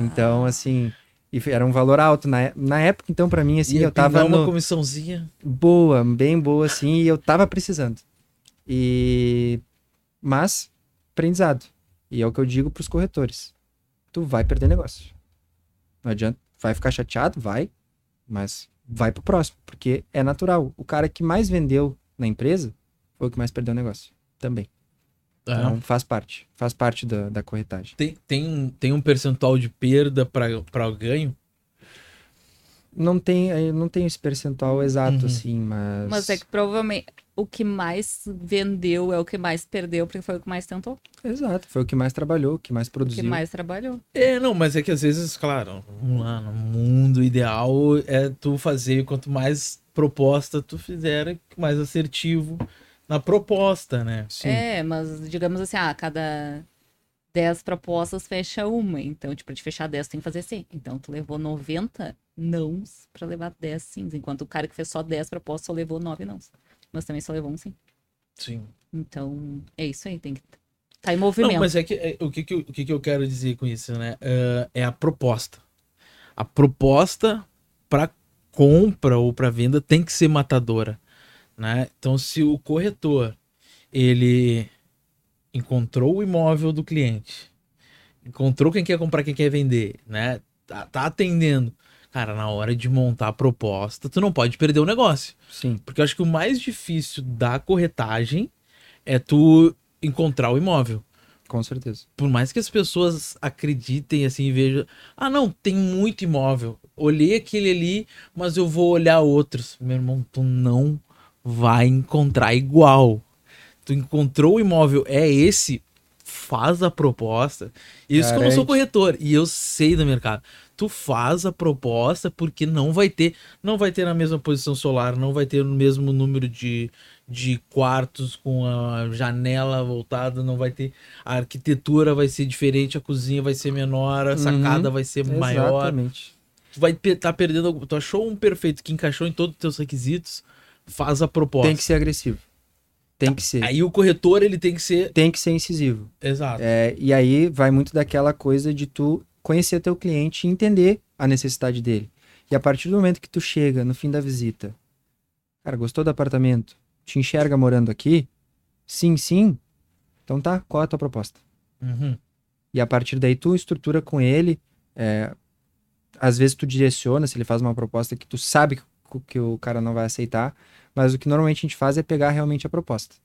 Então, assim, e era um valor alto. Na, na época, então, para mim, assim, e eu tava. uma no... comissãozinha. Boa, bem boa, assim, e eu tava precisando. E. Mas aprendizado. E é o que eu digo para os corretores. Tu vai perder negócio. Não adianta. Vai ficar chateado? Vai. Mas vai pro próximo. Porque é natural. O cara que mais vendeu na empresa foi o que mais perdeu negócio. Também. É. Então faz parte. Faz parte da, da corretagem. Tem, tem, um, tem um percentual de perda para ganho? Não tem, não tem esse percentual exato, uhum. assim, mas. Mas é que provavelmente o que mais vendeu é o que mais perdeu, porque foi o que mais tentou. Exato, foi o que mais trabalhou, o que mais produziu. O que mais trabalhou. É, não, mas é que às vezes, claro, vamos lá, no mundo ideal é tu fazer, quanto mais proposta tu fizer, mais assertivo na proposta, né? Sim. É, mas digamos assim, ah, cada 10 propostas fecha uma. Então, tipo, de fechar 10 tem que fazer sim. Então, tu levou 90 nãos para levar 10 sims, enquanto o cara que fez só 10 propostas só levou 9 nãos mas também só levou um sim. Sim. Então, é isso aí, tem que tá em movimento. Não, mas é que é, o, que, que, o que, que eu quero dizer com isso, né? Uh, é a proposta. A proposta para compra ou para venda tem que ser matadora, né? Então, se o corretor ele encontrou o imóvel do cliente, encontrou quem quer comprar, quem quer vender, né? Tá, tá atendendo Cara, na hora de montar a proposta, tu não pode perder o negócio. Sim. Porque eu acho que o mais difícil da corretagem é tu encontrar o imóvel. Com certeza. Por mais que as pessoas acreditem assim e vejam, ah, não, tem muito imóvel. Olhei aquele ali, mas eu vou olhar outros. Meu irmão, tu não vai encontrar igual. Tu encontrou o imóvel, é esse, faz a proposta. Isso Garante. que eu não sou corretor e eu sei do mercado tu faz a proposta porque não vai ter, não vai ter na mesma posição solar, não vai ter o mesmo número de, de quartos com a janela voltada, não vai ter a arquitetura vai ser diferente, a cozinha vai ser menor, a sacada uhum, vai ser maior. Exatamente. Tu vai estar tá perdendo, tu achou um perfeito que encaixou em todos os teus requisitos, faz a proposta. Tem que ser agressivo. Tem que ser. Aí o corretor ele tem que ser. Tem que ser incisivo. Exato. É, e aí vai muito daquela coisa de tu conhecer teu cliente e entender a necessidade dele. E a partir do momento que tu chega no fim da visita, cara, gostou do apartamento? Te enxerga morando aqui? Sim, sim. Então tá, qual é a tua proposta? Uhum. E a partir daí tu estrutura com ele. é, às vezes tu direciona, se ele faz uma proposta que tu sabe que, o- que o cara não vai aceitar. Mas o que normalmente a gente faz é pegar realmente a proposta.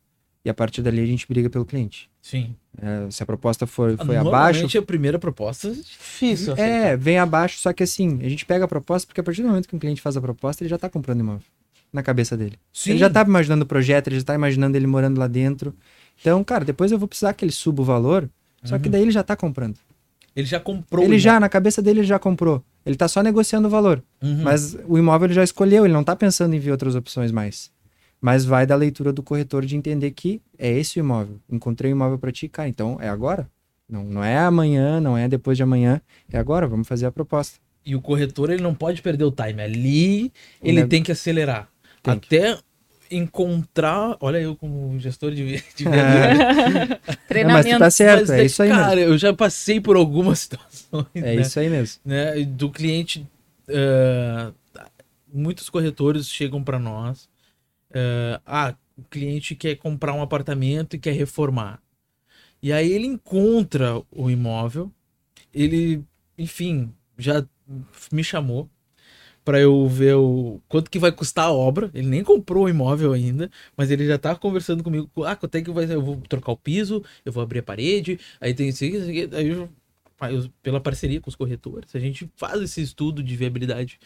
E a partir dali a gente briga pelo cliente. Sim. É, se a proposta for, foi Normalmente abaixo. a primeira proposta é difícil. aceitar. É, vem abaixo, só que assim, a gente pega a proposta, porque a partir do momento que o cliente faz a proposta, ele já tá comprando imóvel na cabeça dele. Sim. Ele já tá imaginando o projeto, ele já tá imaginando ele morando lá dentro. Então, cara, depois eu vou precisar que ele suba o valor, só que Uhum. daí ele já tá comprando. Ele já comprou. ele já, na cabeça dele, ele já comprou. Ele tá só negociando o valor. Uhum. Mas o imóvel ele já escolheu, ele não tá pensando em ver outras opções mais. Mas vai da leitura do corretor de entender que é esse o imóvel. Encontrei o imóvel para ti, cara, então é agora. Não, não é amanhã, não é depois de amanhã, é agora, vamos fazer a proposta. E o corretor ele não pode perder o time. Ali ele neg- tem que acelerar. Tem que. Até encontrar. Olha, eu como gestor de, de É, venda. mas Treinamento. tu tá certo, Mas, é isso aí Cara, mesmo. eu já passei por algumas situações. É né? isso aí mesmo. né, do cliente. eh, muitos corretores chegam para nós. Eh, ah, o cliente quer comprar um apartamento e quer reformar. E aí ele encontra o imóvel, ele, enfim, já me chamou para eu ver o quanto que vai custar a obra. Ele nem comprou o imóvel ainda, mas ele já tá conversando comigo. Ah, quanto é que vai? Eu vou trocar o piso, eu vou abrir a parede, aí tem isso isso aqui. Aí eu, pela parceria com os corretores, a gente faz esse estudo de viabilidade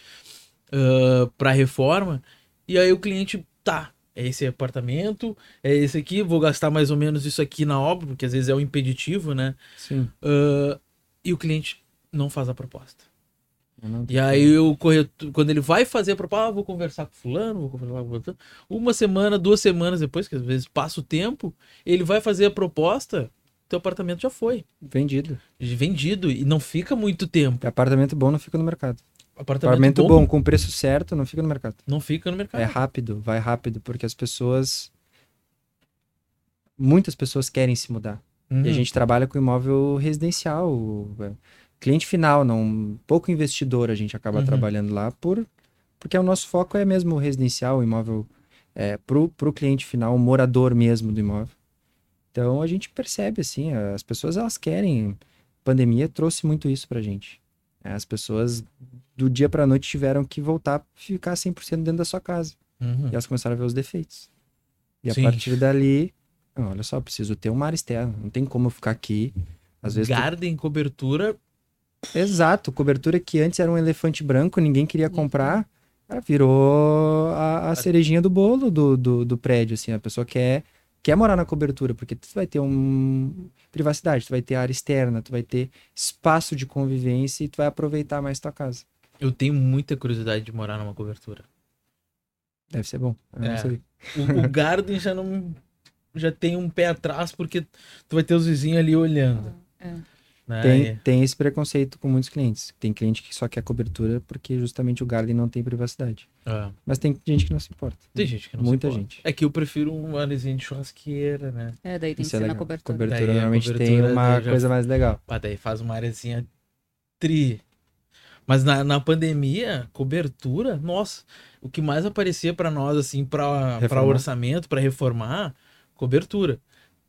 para reforma. E aí o cliente, tá, é esse apartamento, é esse aqui, vou gastar mais ou menos isso aqui na obra, porque às vezes é o impeditivo, né? Sim. Ah, e o cliente não faz a proposta. E aí o corretor, quando ele vai fazer a proposta, ah, vou conversar com fulano, vou conversar com fulano. Uma semana, duas semanas depois, que às vezes passa o tempo, ele vai fazer a proposta, teu apartamento já foi Vendido. vendido e não fica muito tempo. Apartamento bom não fica no mercado. Apartamento, Apartamento bom, bom, com preço certo, não fica no mercado. não fica no mercado. É rápido, vai rápido, porque as pessoas. Muitas pessoas querem se mudar. Uhum. E a gente trabalha com imóvel residencial. é, Cliente final, não pouco investidor a gente acaba Uhum. trabalhando lá por porque o nosso foco é mesmo o residencial, o imóvel é, pro, pro cliente final, o morador mesmo do imóvel. Então a gente percebe assim, as pessoas elas querem. A pandemia trouxe muito isso pra gente. É, As pessoas do dia pra noite tiveram que voltar a ficar 100% dentro da sua casa. Uhum. E elas começaram a ver os defeitos. E Sim. a partir dali, "Não, olha só, preciso ter uma área externa. Não tem como eu ficar aqui. Às vezes. tu- Garden, cobertura. Exato, cobertura que antes era um elefante branco, ninguém queria comprar. ah, Virou a, a cerejinha do bolo do, do, do prédio, assim. A pessoa quer, quer morar na cobertura, porque tu vai ter um privacidade, tu vai ter área externa, tu vai ter espaço de convivência e tu vai aproveitar mais tua casa. Eu tenho muita curiosidade de morar numa cobertura. Deve ser bom. É. sei. O, o Garden já não. Já tem um pé atrás, porque tu vai ter os vizinhos ali olhando. É. Né? Tem, tem esse preconceito com muitos clientes. Tem cliente que só quer cobertura porque justamente o Garden não tem privacidade. é. Mas tem gente que não se importa. Tem gente que não Muita se importa. gente. É que eu prefiro uma arezinha de churrasqueira, né? É, daí tem que Isso é ser na legal. cobertura. Cobertura Daí normalmente tem cobertura uma daí já- coisa mais legal. Ah, daí faz uma arezinha tri. Mas na, na pandemia, cobertura, nossa, o que mais aparecia pra nós, assim, Reformar. orçamento, pra reformar, cobertura.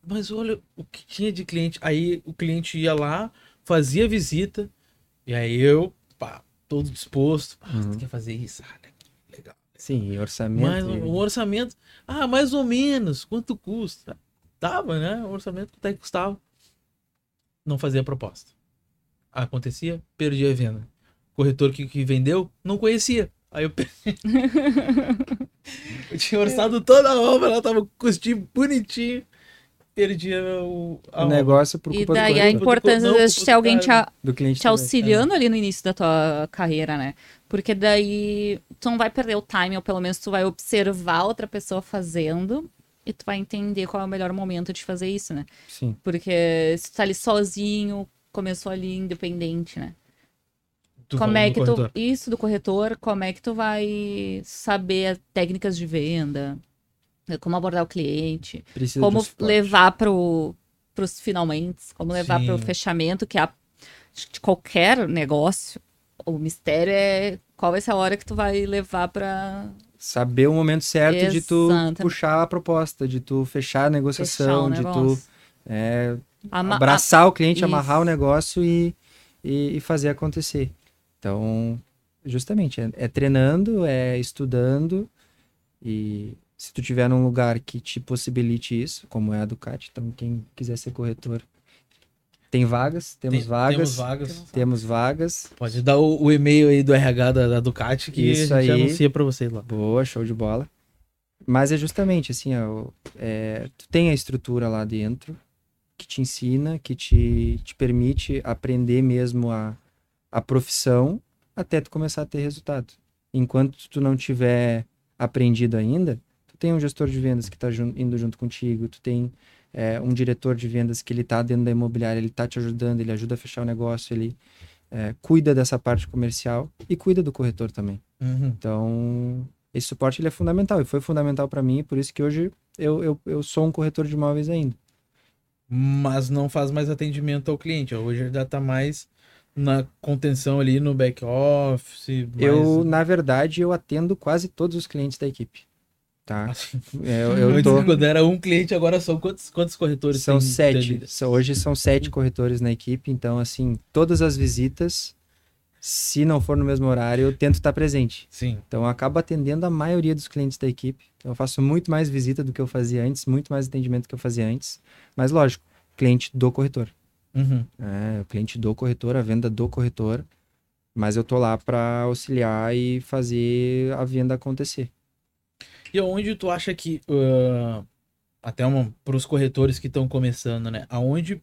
Mas olha o que tinha de cliente. Aí o cliente ia lá, fazia visita, e aí eu, pá, todo disposto. Ah, Uhum. tu quer fazer isso? Ah, legal. Sim, e orçamento. Mas e- o orçamento, ah, mais ou menos, quanto custa? Tava, né? O orçamento é que custava? Não fazia proposta. Acontecia, perdia a venda. Corretor que, que vendeu, não conhecia. Aí eu perdi. eu tinha orçado toda a obra, ela tava com custinho bonitinho. Perdia o, a o negócio por E culpa do daí a corretor, impor- importância, Não, de ter do alguém te, a- do cliente te auxiliando ali no início da tua carreira, né? Porque daí tu não vai perder o time, ou pelo menos tu vai observar outra pessoa fazendo e tu vai entender qual é o melhor momento de fazer isso, né? Sim. Porque se tu tá ali sozinho, começou ali independente, né? Tu como é do que tu. corretor. Isso do corretor, como é que tu vai saber as técnicas de venda, como abordar o cliente, Precisa como levar pro, pros finalmente, como levar pro Sim. fechamento, que é a, de qualquer negócio. O mistério é qual vai ser a hora que tu vai levar pra Saber o momento certo de tu puxar a proposta, de tu fechar a fechar negociação, o de tu. É Ama abraçar o cliente, Isso. amarrar o negócio e, e, e, fazer acontecer. Então, justamente, é, é, treinando, é estudando e se tu tiver num lugar que te possibilite isso, como é a Ducati, então quem quiser ser corretor, tem vagas, temos Tem, vagas. Temos vagas. Temos vagas. Pode dar o, o e-mail aí do RH da, da Ducati que Isso a gente aí. anuncia para vocês lá. Boa, show de bola. Mas é justamente assim, ó, é, tu tem a estrutura lá dentro que te ensina, que te, te permite aprender mesmo a, a profissão até tu começar a ter resultado. Enquanto tu não tiver aprendido ainda, tem um gestor de vendas que está indo junto contigo, tu tem é, um diretor de vendas que ele está dentro da imobiliária, ele está te ajudando, ele ajuda a fechar o negócio, ele é, cuida dessa parte comercial e cuida do corretor também. Uhum. Então, esse suporte ele é fundamental e foi fundamental para mim, por isso que hoje eu, eu, eu sou um corretor de imóveis ainda. Mas não faz mais atendimento ao cliente, hoje já está mais na contenção ali no back office. Mais... Eu, na verdade, eu atendo quase todos os clientes da equipe tá? Assim, é, eu, eu tô... Quando era um cliente, agora são quantos, quantos corretores? São sete. Hoje são sete corretores na equipe, então, assim, todas as visitas, se não for no mesmo horário, eu tento estar presente. Sim. Então, eu acabo atendendo a maioria dos clientes da equipe. Então, eu faço muito mais visita do que eu fazia antes, muito mais atendimento do que eu fazia antes. Mas, lógico, cliente do corretor. Uhum. É, o cliente do corretor, a venda do corretor. Mas eu tô lá para auxiliar e fazer a venda acontecer. E onde tu acha que, uh, até para os corretores que estão começando, né? Aonde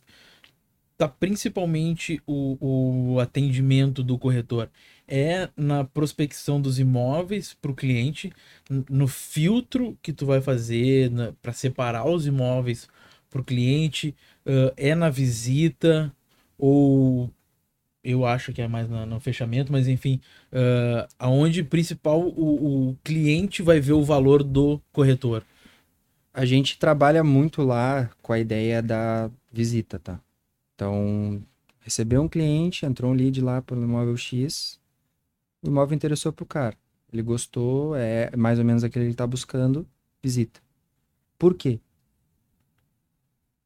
tá principalmente o, o atendimento do corretor? É na prospecção dos imóveis para o cliente, no filtro que tu vai fazer para separar os imóveis para o cliente, uh, é na visita ou eu acho que é mais no, no fechamento, mas enfim, uh, aonde principal o, o, cliente vai ver o valor do corretor? A gente trabalha muito lá com a ideia da visita, tá? Então, recebeu um cliente, entrou um lead lá pelo imóvel X, o imóvel interessou pro cara. Ele gostou, é mais ou menos aquele que ele está buscando, visita. Por quê?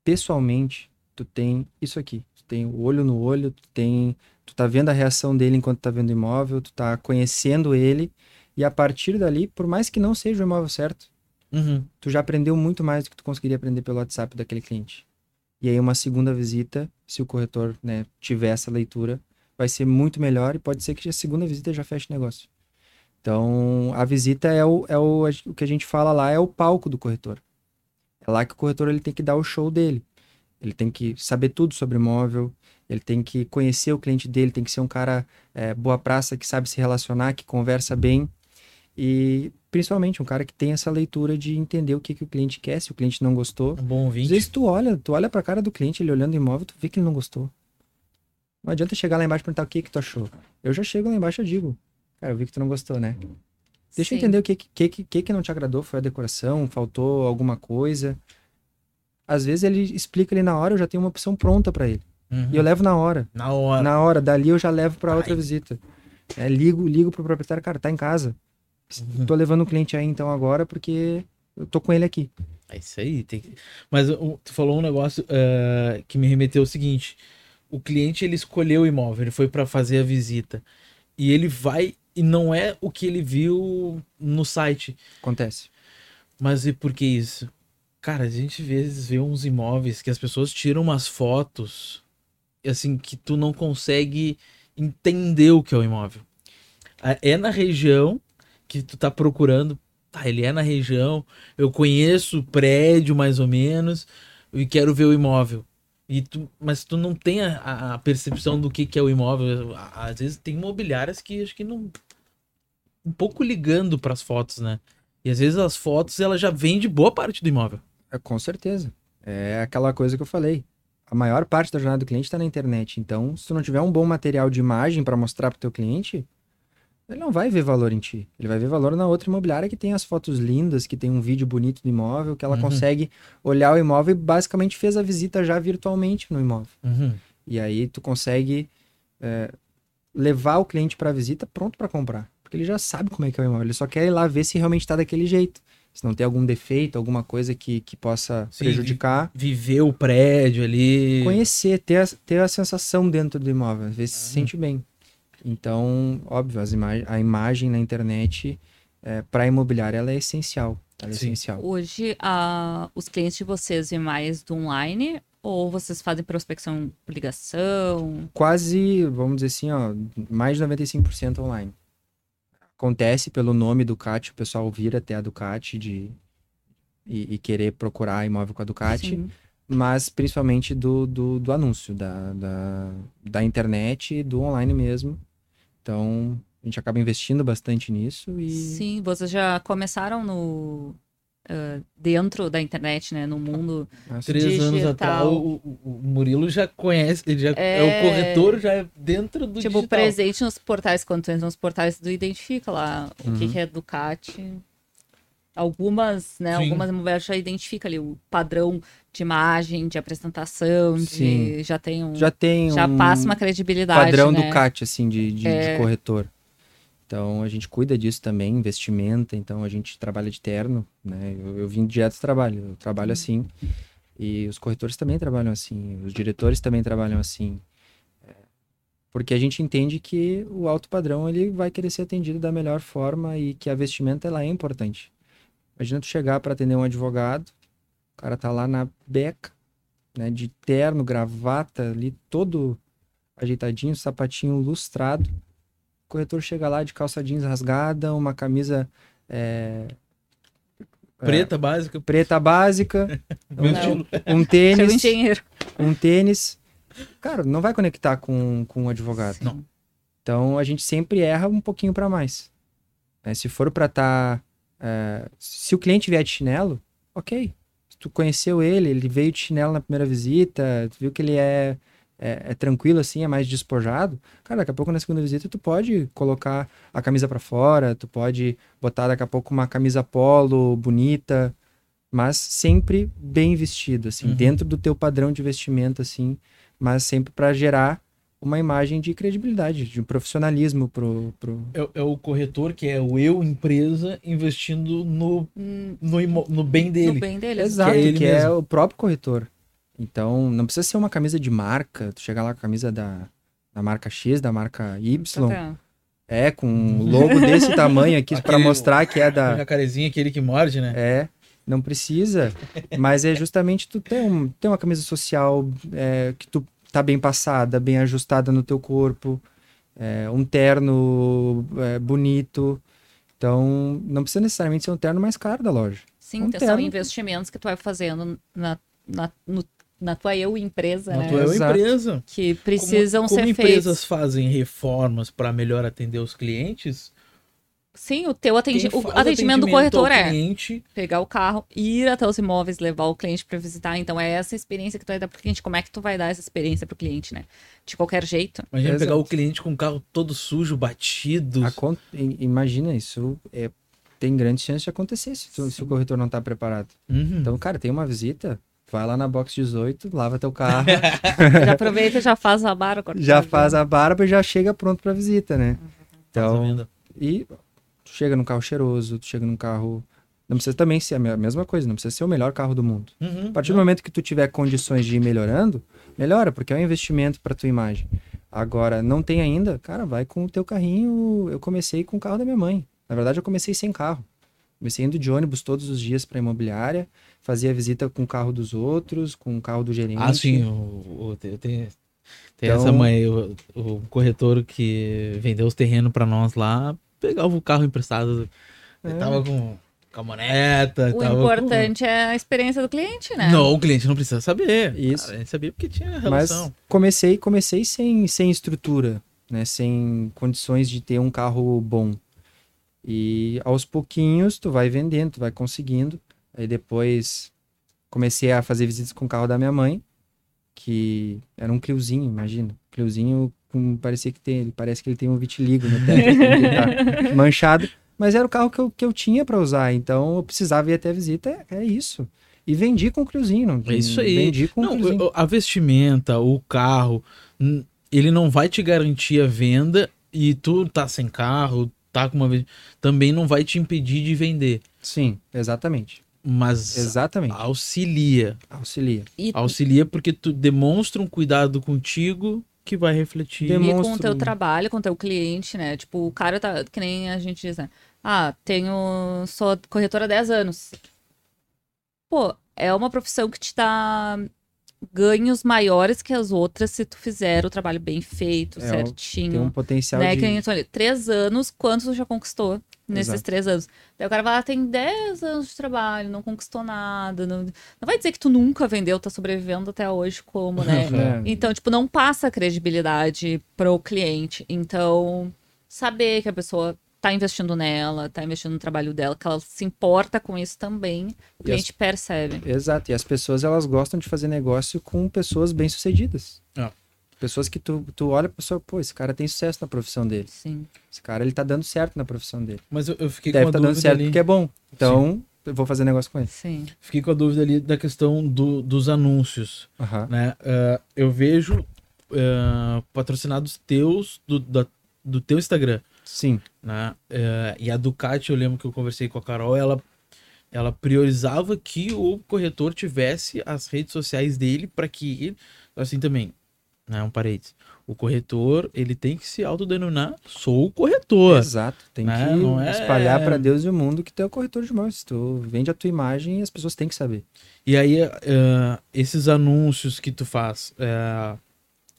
Pessoalmente, tu tem isso aqui. Tu tem o olho no olho, tu tem. Tu tá vendo a reação dele enquanto tá vendo o imóvel, tu tá conhecendo ele. E a partir dali, por mais que não seja o imóvel certo, uhum. tu já aprendeu muito mais do que tu conseguiria aprender pelo WhatsApp daquele cliente. E aí, uma segunda visita, se o corretor né, tiver essa leitura, vai ser muito melhor e pode ser que a segunda visita já feche o negócio. Então, a visita é o, é o, o que a gente fala lá, é o palco do corretor. É lá que o corretor ele tem que dar o show dele. Ele tem que saber tudo sobre imóvel, ele tem que conhecer o cliente dele, tem que ser um cara é, boa praça, que sabe se relacionar, que conversa bem. E principalmente um cara que tem essa leitura de entender o que, que o cliente quer, se o cliente não gostou. Um bom ouvinte. Às vezes tu olha, tu olha pra cara do cliente, ele olhando o imóvel, tu vê que ele não gostou. Não adianta chegar lá embaixo e perguntar o que que tu achou. Eu já chego lá embaixo e digo, cara, eu vi que tu não gostou, né? Deixa Sim. eu entender o que, que, que, que não te agradou, foi a decoração, faltou alguma coisa às vezes ele explica ali na hora, eu já tenho uma opção pronta para ele. Uhum. E eu levo na hora. Na hora. Na hora. Dali eu já levo para outra visita. É, ligo, ligo pro proprietário, cara, tá em casa. Uhum. Tô levando o cliente aí então agora porque eu tô com ele aqui. É isso aí. Tem... Mas uh, tu falou um negócio uh, que me remeteu ao seguinte: o cliente ele escolheu o imóvel, ele foi para fazer a visita e ele vai e não é o que ele viu no site. Acontece. Mas e por que isso? Cara, a gente às vezes vê uns imóveis que as pessoas tiram umas fotos, assim, que tu não consegue entender o que é o imóvel. É na região que tu tá procurando, tá, ele é na região, eu conheço o prédio mais ou menos e quero ver o imóvel. E tu, mas tu não tem a, a percepção do que, que é o imóvel. Às vezes tem imobiliárias que acho que não. Um pouco ligando para as fotos, né? E às vezes as fotos ela já vende boa parte do imóvel. É, com certeza. É aquela coisa que eu falei. A maior parte da jornada do cliente está na internet. Então, se tu não tiver um bom material de imagem para mostrar para o teu cliente, ele não vai ver valor em ti. Ele vai ver valor na outra imobiliária que tem as fotos lindas, que tem um vídeo bonito do imóvel, que ela uhum. consegue olhar o imóvel e basicamente fez a visita já virtualmente no imóvel. Uhum. E aí tu consegue é, levar o cliente para a visita pronto para comprar. Porque ele já sabe como é que é o imóvel. Ele só quer ir lá ver se realmente está daquele jeito. Se não tem algum defeito, alguma coisa que, que possa Sim, prejudicar. Viver o prédio ali. Conhecer, ter a, ter a sensação dentro do imóvel, às vezes se sente bem. Então, óbvio, as ima a imagem na internet é, para imobiliária ela é essencial. Ela é essencial. Hoje, a, os clientes de vocês vêm mais do online ou vocês fazem prospecção por ligação? Quase, vamos dizer assim, ó, mais de 95% online. Acontece pelo nome Ducati, o pessoal vir até a Ducati de, e, e querer procurar imóvel com a Ducati. Sim. Mas principalmente do, do, do anúncio, da, da, da internet, do online mesmo. Então, a gente acaba investindo bastante nisso e... Sim, vocês já começaram no... Uh, dentro da internet, né? No mundo Três digital. anos atrás, o, o, Murilo já conhece, ele já é... é... o corretor já é dentro do tipo, digital. presente nos portais, quando tu entra nos portais, tu identifica lá uhum. o que, uhum. que é Ducati. Algumas, né? Sim. Algumas imobiliárias já identifica ali o padrão de imagem, de apresentação, de, já tem um... Já tem Já um passa uma credibilidade, Padrão né? Ducati, assim, de, de, é... de corretor. Então a gente cuida disso também, investimento, então a gente trabalha de terno, né? Eu, eu vim direto do trabalho, eu trabalho assim. E os corretores também trabalham assim, os diretores também trabalham assim. É, porque a gente entende que o alto padrão ele vai querer ser atendido da melhor forma e que a vestimenta ela é importante. Imagina tu chegar para atender um advogado, o cara tá lá na beca, né, de terno, gravata, ali todo ajeitadinho, sapatinho lustrado corretor chega lá de calça jeans rasgada, uma camisa é, preta é, básica, preta básica, um, um tênis, um tênis. Cara, não vai conectar com, com um advogado. Não. Então a gente sempre erra um pouquinho para mais. É, se for para estar, tá, é, se o cliente vier de chinelo, ok. Se tu conheceu ele, ele veio de chinelo na primeira visita, tu viu que ele é é, é, tranquilo assim, é mais despojado, cara, daqui a pouco na segunda visita tu pode colocar a camisa para fora, tu pode botar daqui a pouco uma camisa polo bonita, mas sempre bem vestido, assim, uhum. dentro do teu padrão de vestimento, assim, mas sempre para gerar uma imagem de credibilidade, de profissionalismo pro... pro... É, é, o corretor que é o eu, empresa, investindo no, hum. no, no bem dele. No bem dele. Exato, que é, que é o próprio corretor. Então, não precisa ser uma camisa de marca. Tu chegar lá com a camisa da, da marca X, da marca Y. Tá é, com um logo desse tamanho aqui para mostrar que é da. A jacarezinha, aquele que morde, né? É. Não precisa. mas é justamente tu ter, um, ter uma camisa social é, que tu tá bem passada, bem ajustada no teu corpo. É, um terno é, bonito. Então, não precisa necessariamente ser um terno mais caro da loja. Sim, um são investimentos que tu vai fazendo na, na, no na tua eu empresa, na né? tua eu empresa. Que precisam como, como ser empresas feitos. fazem reformas para melhor atender os clientes? Sim, o teu atendi o atendimento, atendimento do corretor é cliente. pegar o carro, ir até os imóveis, levar o cliente para visitar. Então é essa experiência que tu vai dar pro cliente. Como é que tu vai dar essa experiência pro cliente, né? De qualquer jeito. Imagina Exato. pegar o cliente com o carro todo sujo, batido. Imagina isso. É, tem grande chance de acontecer se, tu, se o corretor não tá preparado. Uhum. Então, cara, tem uma visita, Vai lá na box 18, lava teu carro. já aproveita e já faz a barba. Já faz a barba e já chega pronto para visita, né? Então, e tu chega num carro cheiroso, tu chega num carro não precisa também ser a mesma coisa, não precisa ser o melhor carro do mundo. Uhum, a partir do momento que tu tiver condições de ir melhorando, melhora, porque é um investimento para tua imagem. Agora, não tem ainda, cara, vai com o teu carrinho. Eu comecei com o carro da minha mãe. Na verdade, eu comecei sem carro. Comecei indo de ônibus todos os dias para imobiliária fazia visita com o carro dos outros, com o carro do gerente. Ah, sim. O, o, tem tem então... essa mãe, o, o, corretor que vendeu os terrenos para nós lá, pegava o carro emprestado. É. Tava com camoneta. O importante com... é a experiência do cliente, né? Não, o cliente não precisa saber. Isso. Cara, a gente sabia porque tinha relação. Mas comecei, comecei sem, sem estrutura, né? Sem condições de ter um carro bom. E aos pouquinhos tu vai vendendo, tu vai conseguindo. Aí depois comecei a fazer visitas com o carro da minha mãe, que era um Cliozinho, imagina. Cliozinho com, parecia que tem, parece que ele tem um vitiligo no teto, tá manchado. Mas era o carro que eu, que eu tinha para usar, então eu precisava ir até a visita, é, é isso. E vendi com o Cliozinho. Não, é isso aí. Vendi com não, o A vestimenta, o carro, ele não vai te garantir a venda e tu tá sem carro, tá com uma também não vai te impedir de vender. Sim, exatamente. Mas exatamente. auxilia. Auxilia. E, Auxilia porque tu demonstra um cuidado contigo que vai refletir. Demonstra- e com o teu trabalho, com o teu cliente, né? Tipo, o cara tá, que nem a gente diz, né? Ah, tenho, sou corretora há 10 anos. Pô, é uma profissão que te dá ganhos maiores que as outras se tu fizer o trabalho bem feito, É, certinho. Tem um potencial né? de... Que nem três anos, quantos tu já conquistou nesses Exato. três anos? Daí o cara vai lá, tem 10 anos de trabalho, não conquistou nada. Não, não vai dizer que tu nunca vendeu, tá sobrevivendo até hoje como, né? É. Então, tipo, não passa credibilidade pro cliente. Então, saber que a pessoa tá investindo nela, tá investindo no trabalho dela, que ela se importa com isso também, o cliente percebe. Exato, e as pessoas elas gostam de fazer negócio com pessoas bem-sucedidas. Ah. Pessoas que tu, tu olha pra pessoa, pô, esse cara tem sucesso na profissão dele. Sim. Esse cara, ele tá dando certo na profissão dele. Mas eu, eu fiquei Deve com a tá dando dúvida certo ali. porque é bom. Então, eu vou fazer negócio com ele. Sim. Fiquei com a dúvida ali da questão do, dos anúncios. Aham. né? Ah, eu vejo ah, patrocinados teus do, da- do teu Instagram, Sim, né? Ah, e a Ducati, eu lembro que eu conversei com a Carol, ela, ela priorizava que o corretor tivesse as redes sociais dele para que assim também, né? Um parênteses. O corretor, ele tem que se autodenominar, sou o corretor. exato. Tem Né? que Não é- espalhar pra Deus e o mundo que tu é o corretor de imóveis. Tu vende a tua imagem e as pessoas têm que saber. E aí, ah, esses anúncios que tu faz, ah,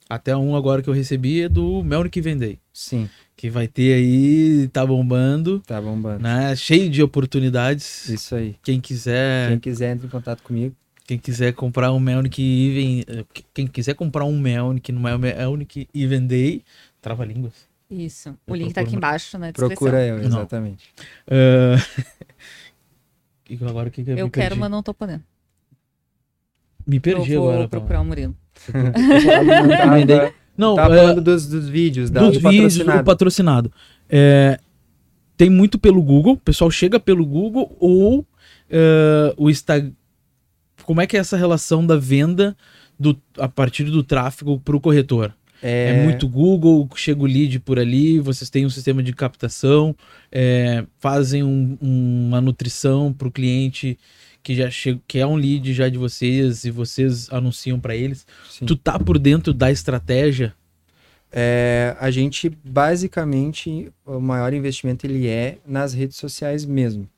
até um agora que eu recebi é do Melnick Vendei. Sim, que vai ter aí, tá bombando, tá bombando. né? Cheio de oportunidades. Isso aí. Quem quiser, Quem quiser, entre em contato comigo. Quem quiser comprar um Melnick Even, eh, quem quiser comprar um Melnick no Melnick Even Day, trava línguas. Isso. O Eu link tá aqui embaixo na descrição. Procura eu, Não. exatamente. E agora o que, que eu Eu quero, perdi? mas não tô podendo. Me perdi eu vou agora. Paulo. procurar o Murilo. Não, tava é, falando dos, dos vídeos, da, dos do vídeos patrocinado. do patrocinado. É, tem muito pelo Google, o pessoal chega pelo Google ou é, o Instagram. Como é que é essa relação da venda do, a partir do tráfego para o corretor? É... muito Google, chega o lead por ali, vocês têm um sistema de captação, é, fazem um- uma nutrição para o cliente que já chega, que é um lead já de vocês e vocês anunciam para eles. Sim. Tu tá por dentro da estratégia? É, a gente, basicamente, o maior investimento ele é nas redes sociais mesmo.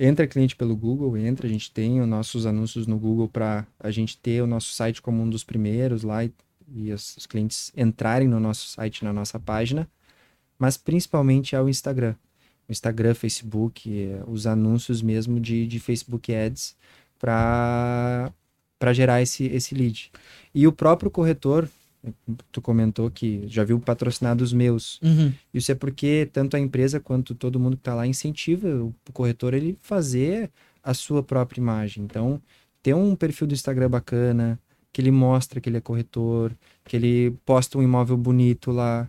Entra cliente pelo Google, entra, a gente tem os nossos anúncios no Google para a gente ter o nosso site como um dos primeiros lá e, e os, os clientes entrarem no nosso site, na nossa página, mas principalmente é o Instagram. O Instagram, Facebook, é, os anúncios mesmo de, de Facebook Ads para gerar esse, esse lead. E o próprio corretor, tu comentou que já viu patrocinados meus. Uhum. Isso é porque tanto a empresa quanto todo mundo que está lá incentiva o corretor ele fazer a sua própria imagem. Então, ter um perfil do Instagram bacana, que ele mostra que ele é corretor, que ele posta um imóvel bonito lá.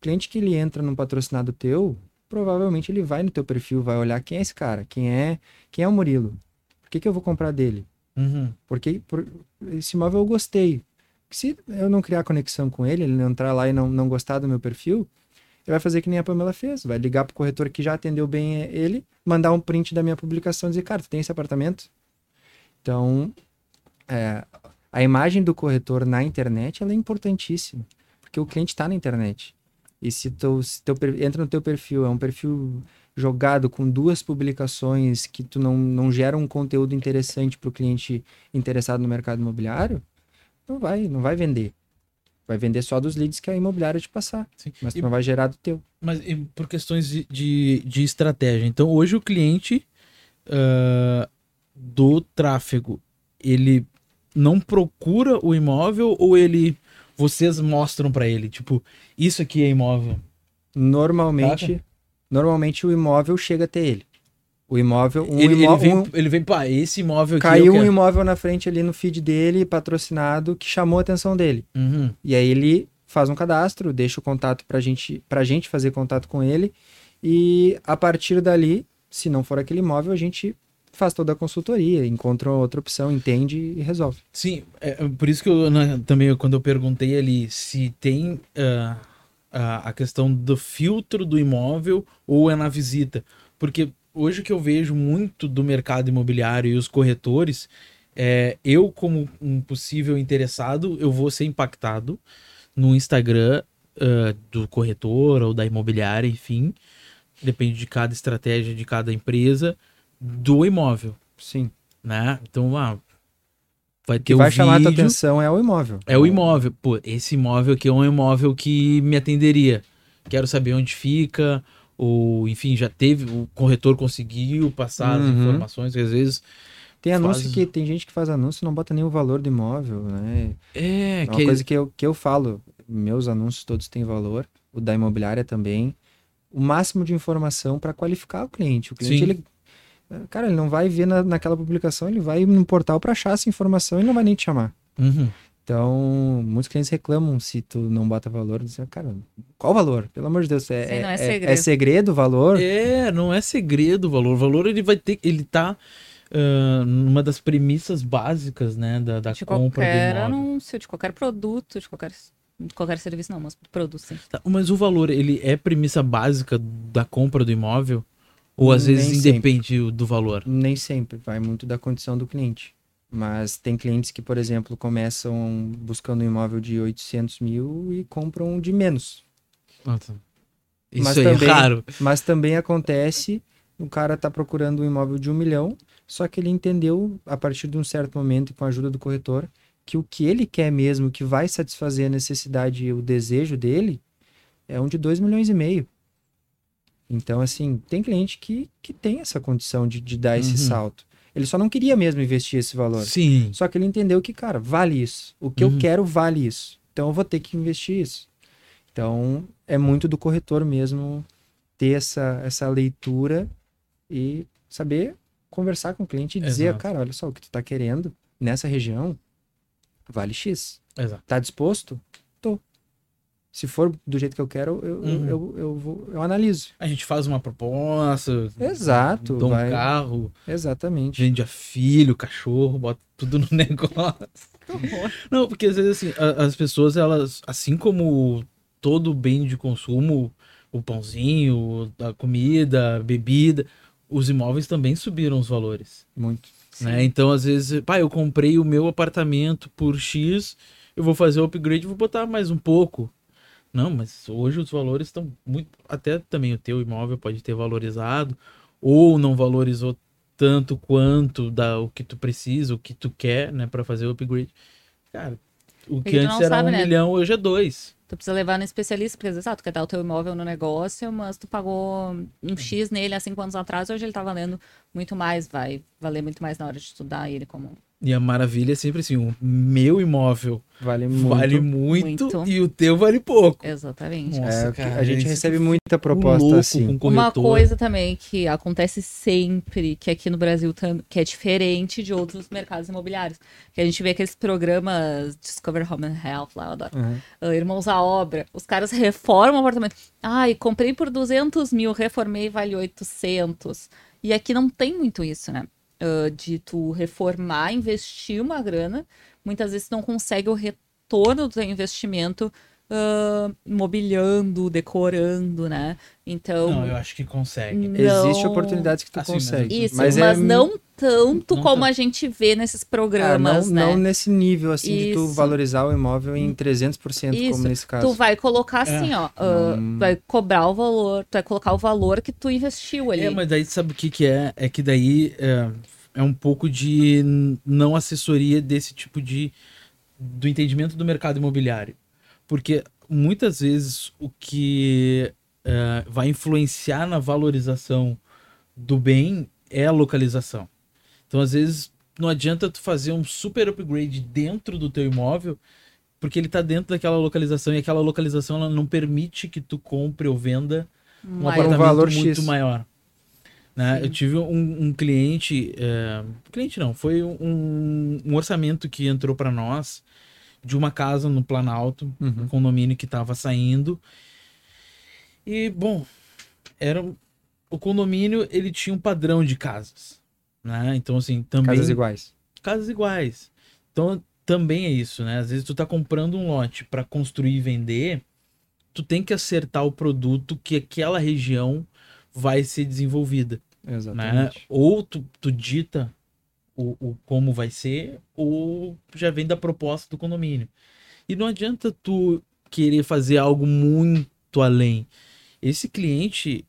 Cliente que ele entra num patrocinado teu, provavelmente ele vai no teu perfil, vai olhar quem é esse cara, quem é, quem é o Murilo. Por que, que eu vou comprar dele? Uhum. Porque por, esse imóvel eu gostei. Se eu não criar conexão com ele, ele não entrar lá e não, não gostar do meu perfil, ele vai fazer que nem a Pamela fez. Vai ligar pro corretor que já atendeu bem ele, mandar um print da minha publicação e dizer, cara, tu tem esse apartamento? Então, é, a imagem do corretor na internet ela é importantíssima. Porque o cliente está na internet. E se, teu, se teu, entra no teu perfil, é um perfil jogado com duas publicações que tu não, não gera um conteúdo interessante para o cliente interessado no mercado imobiliário, não vai, não vai vender. Vai vender só dos leads que a imobiliária te passar, Sim. mas E- não vai gerar do teu. Mas por questões de, de, de estratégia. Então, hoje o cliente ah, do tráfego, ele não procura o imóvel ou ele vocês mostram pra ele, tipo, isso aqui é imóvel. Normalmente, normalmente o imóvel chega até ele. O imóvel, um ele, ele vem, um- ele vem, pá, esse imóvel aqui caiu um imóvel na frente ali no feed dele, patrocinado, que chamou a atenção dele. Uhum. E aí ele faz um cadastro, deixa o contato pra gente, pra gente fazer contato com ele. E a partir dali, se não for aquele imóvel, a gente faz toda a consultoria, encontra outra opção, entende e resolve. Sim, é, é por isso que eu né, também quando eu perguntei ali se tem ah, a, a questão do filtro do imóvel ou é na visita? Porque hoje o que eu vejo muito do mercado imobiliário e os corretores, é, eu como um possível interessado, eu vou ser impactado no Instagram uh, do corretor ou da imobiliária, enfim, depende de cada estratégia de cada empresa, do imóvel. Sim. Né? Então, ah, vai ter o que vai vídeo, chamar a tua atenção é o imóvel. É o imóvel. Pô, esse imóvel aqui é um imóvel que me atenderia. Quero saber onde fica, ou enfim, já teve, o corretor conseguiu passar uhum. as informações, que às vezes. Tem anúncio faz... que tem gente que faz anúncio e não bota nem o valor do imóvel, né? É, é uma que... coisa que eu, que eu falo. Meus anúncios todos têm valor, o da imobiliária também. O máximo de informação para qualificar o cliente. O cliente, Sim. ele Cara, ele não vai ver na, naquela publicação, ele vai no portal para achar essa informação e não vai nem te chamar. Uhum. Então, muitos clientes reclamam se tu não bota valor. Dizem, cara, qual valor? Pelo amor de Deus, é, Sim, é, é, segredo. é, segredo o valor? É, não é segredo o valor. O valor ele vai ter, ele tá uh, numa das premissas básicas, né, da, da de compra qualquer do imóvel. anúncio, de qualquer produto, de qualquer de qualquer serviço, não, mas produto, sim. Tá, mas o valor, ele é premissa básica da compra do imóvel? Ou às vezes Nem independe sempre. do valor? Nem sempre, vai muito da condição do cliente. Mas tem clientes que, por exemplo, começam buscando um imóvel de 800 mil e compram de menos. Isso mas é também, raro. Mas também acontece, o cara está procurando um imóvel de um milhão, só que ele entendeu, a partir de um certo momento, com a ajuda do corretor, que o que ele quer mesmo, que vai satisfazer a necessidade e o desejo dele, é um de 2 milhões e meio. Então, assim, tem cliente que, que tem essa condição de, de dar esse uhum. salto. Ele só não queria mesmo investir esse valor. Sim. Só que ele entendeu que, cara, vale isso. O que uhum. eu quero vale isso. Então eu vou ter que investir isso. Então é muito do corretor mesmo ter essa, essa leitura e saber conversar com o cliente e dizer, Exato. cara, olha só, o que tu tá querendo nessa região vale X. Exato. Tá disposto? Se for do jeito que eu quero, eu, uhum. eu, eu, eu, vou, eu analiso. A gente faz uma proposta. Exato. Dá um vai... carro. Exatamente. Vende a filho, cachorro, bota tudo no negócio. Não, porque às vezes assim, as pessoas, elas, assim como todo bem de consumo, o pãozinho, a comida, a bebida, os imóveis também subiram os valores. Muito. Né? Então, às vezes, pai, eu comprei o meu apartamento por X, eu vou fazer o upgrade, vou botar mais um pouco. Não, mas hoje os valores estão muito. Até também o teu imóvel pode ter valorizado, ou não valorizou tanto quanto da, o que tu precisa, o que tu quer, né, para fazer o upgrade. Cara, o que antes era sabe, um né? milhão, hoje é dois. Tu precisa levar no especialista, porque às vezes, ah, tu quer dar o teu imóvel no negócio, mas tu pagou um X nele há cinco anos atrás, hoje ele tá valendo muito mais, vai valer muito mais na hora de estudar ele como e a maravilha é sempre assim: o meu imóvel vale muito, vale muito, muito. e o teu vale pouco. Exatamente. Nossa, é, cara, a gente recebe muita proposta assim. Uma coisa também que acontece sempre, que aqui no Brasil que é diferente de outros mercados imobiliários. Que a gente vê aqueles programas Discover Home and Health, lá eu adoro. Uhum. Uh, Irmãos à Obra. Os caras reformam o apartamento. Ai, comprei por 200 mil, reformei, vale 800. E aqui não tem muito isso, né? Uh, de tu reformar, investir uma grana, muitas vezes não consegue o retorno do teu investimento uh, mobiliando, decorando, né? Então. Não, eu acho que consegue. Não... Existem oportunidades que tu assim, consegue. Isso, mas, mas é... não tanto não como a gente vê nesses programas, ah, não, né? Não nesse nível, assim, Isso. de tu valorizar o imóvel em 300%, Isso. como nesse caso. Tu vai colocar assim, é. ó, uh, hum. vai cobrar o valor, tu vai colocar o valor que tu investiu ali. É, mas daí sabe o que que é? É que daí é, é um pouco de não assessoria desse tipo de... do entendimento do mercado imobiliário. Porque muitas vezes o que é, vai influenciar na valorização do bem é a localização. Então, às vezes, não adianta tu fazer um super upgrade dentro do teu imóvel, porque ele está dentro daquela localização e aquela localização ela não permite que tu compre ou venda um apartamento um valor muito X. maior. Né? Eu tive um, um cliente, é, cliente não, foi um, um orçamento que entrou para nós de uma casa no Planalto, uhum. um condomínio que estava saindo. E, bom, era o condomínio, ele tinha um padrão de casas, né? Então, assim, também... Casas iguais. Casas iguais. Então, também é isso, né? Às vezes tu tá comprando um lote para construir e vender, tu tem que acertar o produto que aquela região vai ser desenvolvida. Né? Exatamente. Né? Ou tu, tu dita o, o, como vai ser, ou já vem da proposta do condomínio. E não adianta tu querer fazer algo muito além. Esse cliente,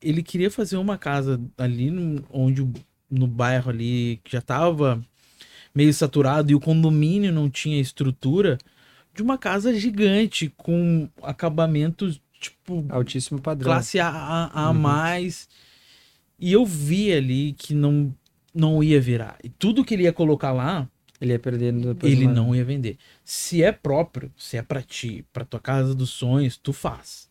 ele queria fazer uma casa ali no, onde no bairro ali que já estava meio saturado e o condomínio não tinha estrutura de uma casa gigante com acabamentos tipo altíssimo padrão classe A a, a uhum. mais e eu vi ali que não não ia virar e tudo que ele ia colocar lá ele ia perder ele uma... não ia vender se é próprio se é para ti para tua casa dos sonhos tu faz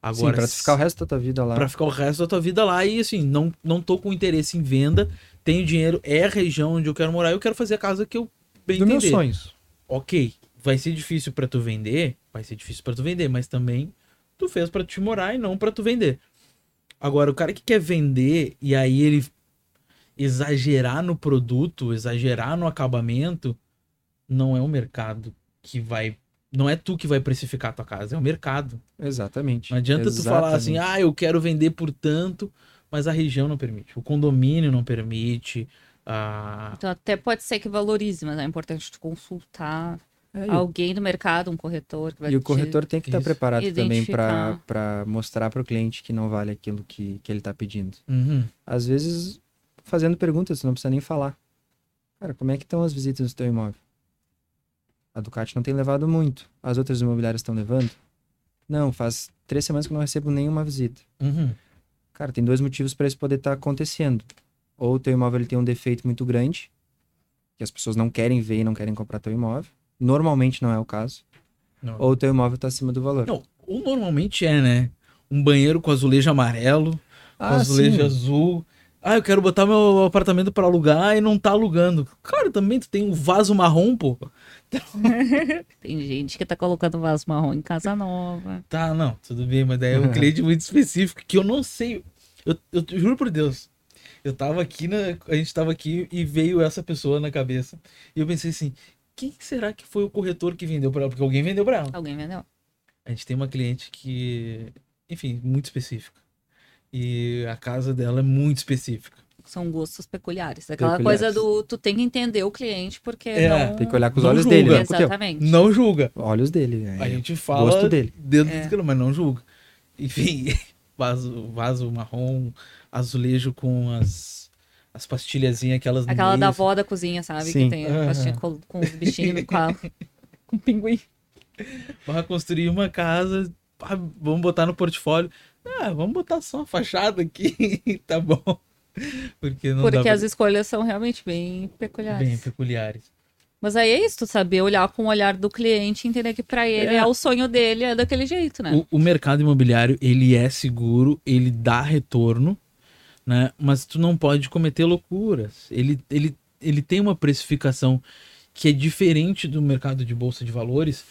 Agora, Sim, pra ficar o resto da tua vida lá. Pra ficar o resto da tua vida lá. E assim, não, não tô com interesse em venda. Tenho dinheiro, é a região onde eu quero morar. Eu quero fazer a casa que eu bem Dos meus sonhos. Ok. Vai ser difícil para tu vender. Vai ser difícil para tu vender. Mas também tu fez para te morar e não para tu vender. Agora, o cara que quer vender e aí ele exagerar no produto, exagerar no acabamento, não é o mercado que vai não é tu que vai precificar a tua casa, é o mercado. Exatamente. Não adianta Exatamente. tu falar assim, ah, eu quero vender por tanto, mas a região não permite, o condomínio não permite. A... Então até pode ser que valorize, mas é importante tu consultar é, alguém do mercado, um corretor. e o corretor tem que estar tá preparado identificar. também para mostrar para o cliente que não vale aquilo que, que ele está pedindo. Uhum. Às vezes, fazendo perguntas, você não precisa nem falar. Cara, como é que estão as visitas do teu imóvel? A Ducati não tem levado muito. As outras imobiliárias estão levando? Não, faz três semanas que eu não recebo nenhuma visita. Uhum. Cara, tem dois motivos para isso poder estar tá acontecendo. Ou o teu imóvel ele tem um defeito muito grande, que as pessoas não querem ver e não querem comprar teu imóvel. Normalmente não é o caso. Não. Ou o teu imóvel está acima do valor. Não, ou normalmente é, né? Um banheiro com azulejo amarelo, ah, com azulejo sim. azul. Ah, eu quero botar meu apartamento para alugar e não tá alugando. Cara, também tu tem um vaso marrom, pô. tem gente que tá colocando vaso marrom em casa nova. Tá, não, tudo bem, mas daí é um cliente muito específico que eu não sei. Eu, eu, eu juro por Deus. Eu tava aqui, na, a gente tava aqui e veio essa pessoa na cabeça. E eu pensei assim: quem será que foi o corretor que vendeu para ela? Porque alguém vendeu para ela. Alguém vendeu. A gente tem uma cliente que, enfim, muito específica. E a casa dela é muito específica. São gostos peculiares. Aquela peculiares. coisa do tu tem que entender o cliente, porque é, não... Tem que olhar com os olhos julga. dele. Né? Exatamente. Não julga. Olhos dele. É. A gente fala Gosto dele. dentro é. do mas não julga. Enfim, vaso, vaso marrom, azulejo com as as pastilhazinhas, aquelas Aquela da avó da cozinha, sabe? Sim. Que tem a pastilha com, com os bichinhos, com, a, com o pinguim. Vai construir uma casa, vamos botar no portfólio. Ah, vamos botar só uma fachada aqui, tá bom. Porque não Porque as escolhas são realmente bem peculiares. Bem peculiares. Mas aí é isso, tu saber olhar com o olhar do cliente e entender que para ele é. é. o sonho dele, é daquele jeito, né? O, o, mercado imobiliário, ele é seguro, ele dá retorno, né? Mas tu não pode cometer loucuras. Ele, ele, ele tem uma precificação que é diferente do mercado de bolsa de valores,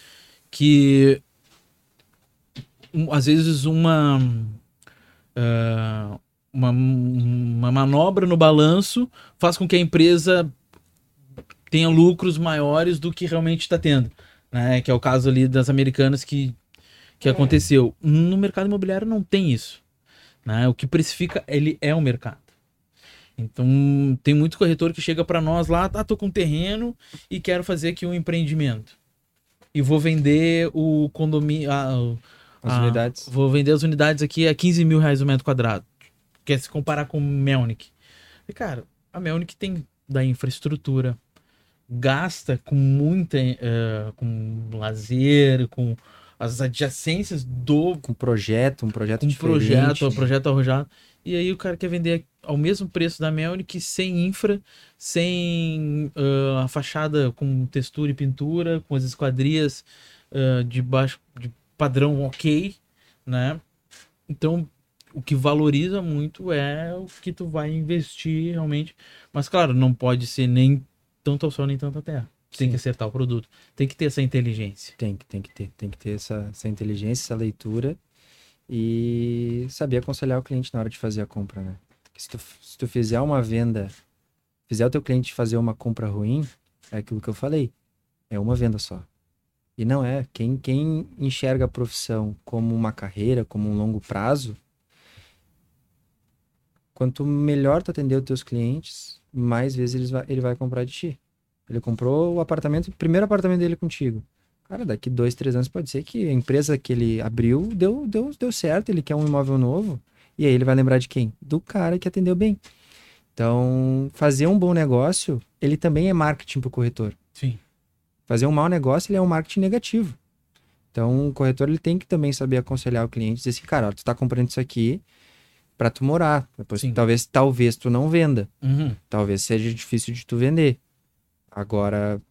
que às vezes uma, uh, uma, uma manobra no balanço faz com que a empresa tenha lucros maiores do que realmente está tendo. Né? Que é o caso ali das americanas que, que é. aconteceu. No mercado imobiliário não tem isso. Né? O que precifica, ele é o mercado. Então, tem muito corretor que chega para nós lá, ah, tô com terreno e quero fazer aqui um empreendimento. E vou vender o condomínio, as ah, unidades. Vou vender as unidades aqui a 15 mil reais o metro quadrado. Quer se comparar com Melnick. E, cara, a Melnick tem da infraestrutura, gasta com muita. Uh, com lazer, com as adjacências do. Com projeto, um projeto um diferente. projeto, um projeto arrojado. E aí o cara quer vender ao mesmo preço da Melnick, sem infra, sem uh, a fachada com textura e pintura, com as esquadrias uh, de baixo. De padrão ok, né? Então, o que valoriza muito é o que tu vai investir realmente. Mas, claro, não pode ser nem tanto ao sol nem tanto à terra. Tem que acertar o produto. Tem que ter essa inteligência. Tem que, tem que ter. Tem que ter essa, essa inteligência, essa leitura e saber aconselhar o cliente na hora de fazer a compra, né? Porque se tu, se tu fizer uma venda, fizer o teu cliente fazer uma compra ruim, é aquilo que eu falei. É uma venda só. E não é. Quem, quem enxerga a profissão como uma carreira, como um longo prazo, quanto melhor tu atender os teus clientes, mais vezes ele vai, ele vai comprar de ti. Ele comprou o apartamento, o primeiro apartamento dele contigo. Cara, daqui dois, três anos pode ser que a empresa que ele abriu deu, deu, deu certo, ele quer um imóvel novo. E aí ele vai lembrar de quem? Do cara que atendeu bem. Então, fazer um bom negócio, ele também é marketing para o corretor. Sim. Fazer um mau negócio, ele é um marketing negativo. Então, o corretor ele tem que também saber aconselhar o cliente, dizer assim, cara, ó, tu tá comprando isso aqui para tu morar. Depois, Sim. talvez, talvez tu não venda. Uhum. Talvez seja difícil de tu vender. Agora,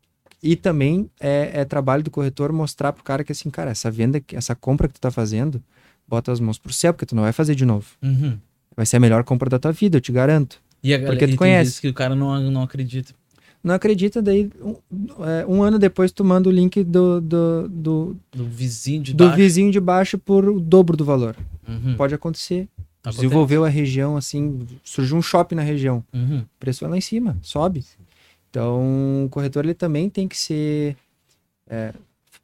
e também é, é trabalho do corretor mostrar pro cara que assim, cara, essa venda, essa compra que tu tá fazendo, bota as mãos pro céu, porque tu não vai fazer de novo. Uhum. Vai ser a melhor compra da tua vida, eu te garanto. E a galera, Porque tu conhece. que o cara não, não acredita. Não acredita, daí um, é, um ano depois tu manda o link do, do, do, Do vizinho de do baixo. vizinho de baixo por o dobro do valor. Uhum. Pode acontecer. Acontece. Desenvolveu a região, assim, surgiu um shopping na região. Uhum. o preço vai lá em cima, sobe. Então, o corretor ele também tem que ser é,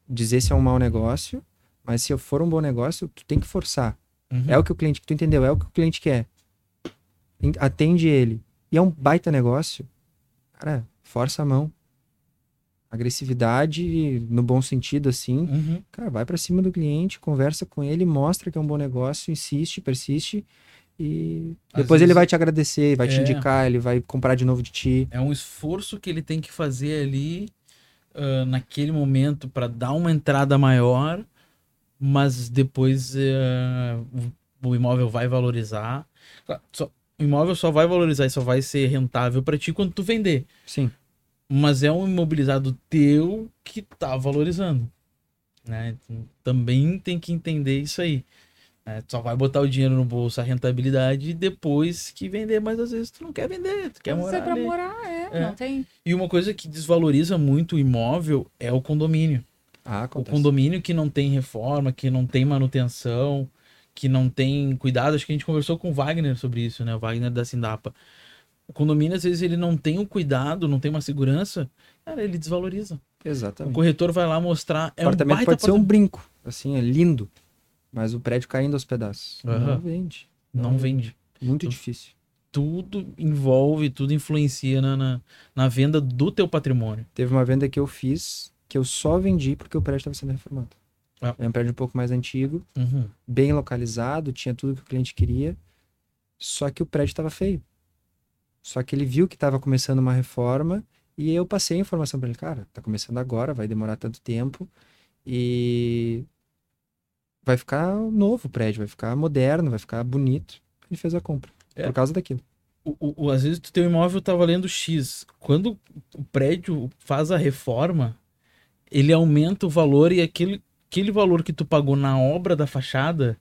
dizer se é um mau negócio, mas se for um bom negócio, tu tem que forçar. Uhum. É o que o cliente, tu entendeu? É o que o cliente quer. En- Atende ele. E é um baita negócio. Cara, força a mão. Agressividade no bom sentido assim. Uhum. Cara, vai pra cima do cliente, conversa com ele, mostra que é um bom negócio, insiste, persiste e Às depois ele vezes- vai te agradecer, vai te É. indicar, ele vai comprar de novo de ti. É um esforço que ele tem que fazer ali ah, naquele momento para dar uma entrada maior, mas depois eh, o, imóvel vai valorizar. Só- o imóvel só vai valorizar e só vai ser rentável para ti quando tu vender. Sim. Mas é um imobilizado teu que tá valorizando. Né? Então, Também tem que entender isso aí. né? Tu só vai botar o dinheiro no bolso, a rentabilidade, depois que vender, mas às vezes tu não quer vender, tu quer Não sei morar pra ali. morar, é, É. não tem. E uma coisa que desvaloriza muito o imóvel é o condomínio. Ah, O condomínio que não tem reforma, que não tem manutenção, que não tem cuidado. Acho que a gente conversou com o Wagner sobre isso, né? O Wagner da Sindapa. O condomínio, às vezes, ele não tem o cuidado, não tem uma segurança. Cara, ele desvaloriza. O Exatamente. corretor vai lá mostrar. É o apartamento um pode ser um brinco, assim, é lindo, mas o prédio caindo aos pedaços. Aham. Não vende. Não vende. Muito Tu- difícil. Tudo envolve, tudo influencia na, na, na venda do teu patrimônio. Teve uma venda que eu fiz que eu só vendi porque o prédio estava sendo reformado. Ah. É um prédio um pouco mais antigo, Uhum. bem localizado, tinha tudo que o cliente queria, só que o prédio estava feio. Só que ele viu que estava começando uma reforma e eu passei a informação para ele, cara, tá começando agora, vai demorar tanto tempo e vai ficar novo o prédio, vai ficar moderno, vai ficar bonito. Ele fez a compra É. por causa daquilo. o, o- o- às vezes o teu imóvel tá valendo X. Quando o prédio faz a reforma, ele aumenta o valor e aquele, aquele valor que tu pagou na obra da fachada,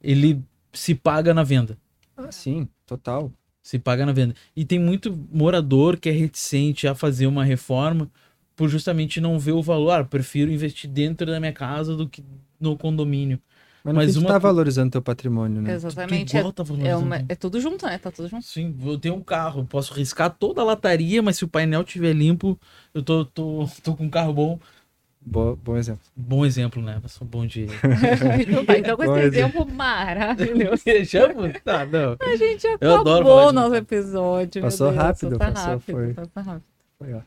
ele se paga na venda. Ah, sim, total. Se paga na venda. E tem muito morador que é reticente a fazer uma reforma por justamente não ver o valor. Ah, prefiro investir dentro da minha casa do que no condomínio. Mas, Mas tu uma tá valorizando teu patrimônio, né? Exatamente. Tu É, tá é, uma- é tudo junto, né? Tá tudo junto. Sim, eu tenho um carro, posso riscar toda a lataria, mas se o painel tiver limpo, eu tô, tô, tô com um carro bom. Boa, bom exemplo. Bom exemplo, né? Eu sou bom de. então tá, então com Bom esse exemplo. maravilhoso. Chamo? Tá, não. A gente Eu acabou o nosso episódio. Passou Deus, rápido, passou, rápido, foi. passa rápido. Foi, ó.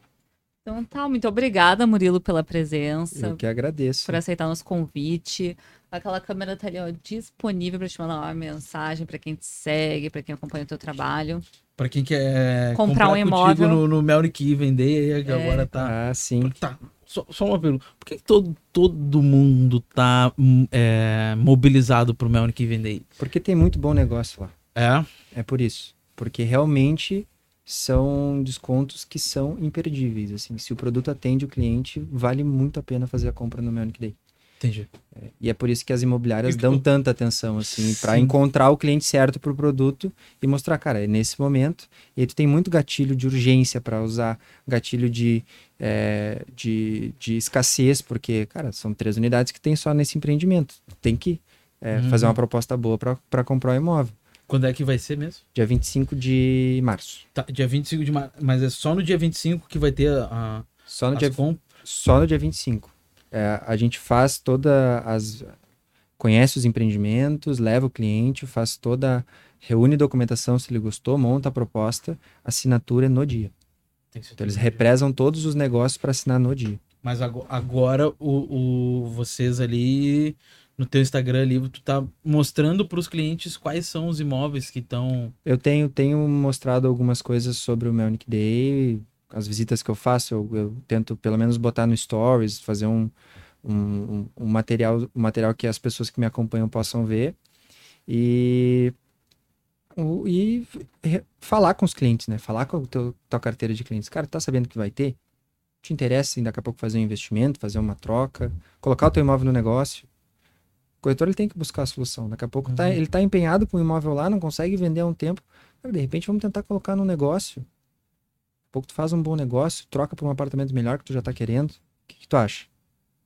Então tá, muito obrigada, Murilo, pela presença, Eu que agradeço. por aceitar nosso convite. Aquela câmera tá ali, ó, disponível pra te mandar uma mensagem pra quem te segue, pra quem acompanha o teu trabalho. Pra quem quer Comprar um contigo imóvel. no, no Melnick e vender, que É. agora tá. Ah, sim. Tá. Só, só uma pergunta. Por que, que todo, todo mundo tá hum, é, mobilizado pro Melnick vender? Porque tem muito bom negócio lá. É? É por isso. Porque realmente são descontos que são imperdíveis. Assim, se o produto atende o cliente, vale muito a pena fazer a compra no Melnick Day. Entendi. E é por isso que as imobiliárias dão tu- tanta atenção, assim, para encontrar o cliente certo pro produto e mostrar, cara, é nesse momento. E aí tu tem muito gatilho de urgência para usar, gatilho de, é, de, de escassez, porque, cara, são três unidades que tem só nesse empreendimento. Tem que é, Uhum. fazer uma proposta boa para comprar o imóvel. Quando é que vai ser mesmo? Dia 25 de março. Tá, dia 25 de março. Mas é só no dia 25 que vai ter a, Só no, dia, comp- só no dia 25. É, a gente faz toda as conhece os empreendimentos, leva o cliente, faz toda reúne documentação se ele gostou, monta a proposta, assinatura no dia. Então eles represam todos os negócios para assinar no dia. Mas agora o, o, vocês ali no teu Instagram ali, tu tá mostrando para os clientes quais são os imóveis que estão. Eu tenho, tenho mostrado algumas coisas sobre o Melnick Day, as visitas que eu faço, eu, eu tento pelo menos botar no Stories, fazer um, um, um, material, um material que as pessoas que me acompanham possam ver. E e falar com os clientes, né? Falar com a tua, tua carteira de clientes. Cara, tá sabendo que vai ter? Te interessa em daqui a pouco fazer um investimento, fazer uma troca, colocar o teu imóvel no negócio? O corretor ele tem que buscar a solução. Daqui a pouco tá, uhum. tá, ele tá empenhado com o imóvel lá, não consegue vender há um tempo. Cara, de repente vamos tentar colocar no negócio. Pouco tu faz um bom negócio, troca para um apartamento melhor que tu já tá querendo. O que, que tu acha?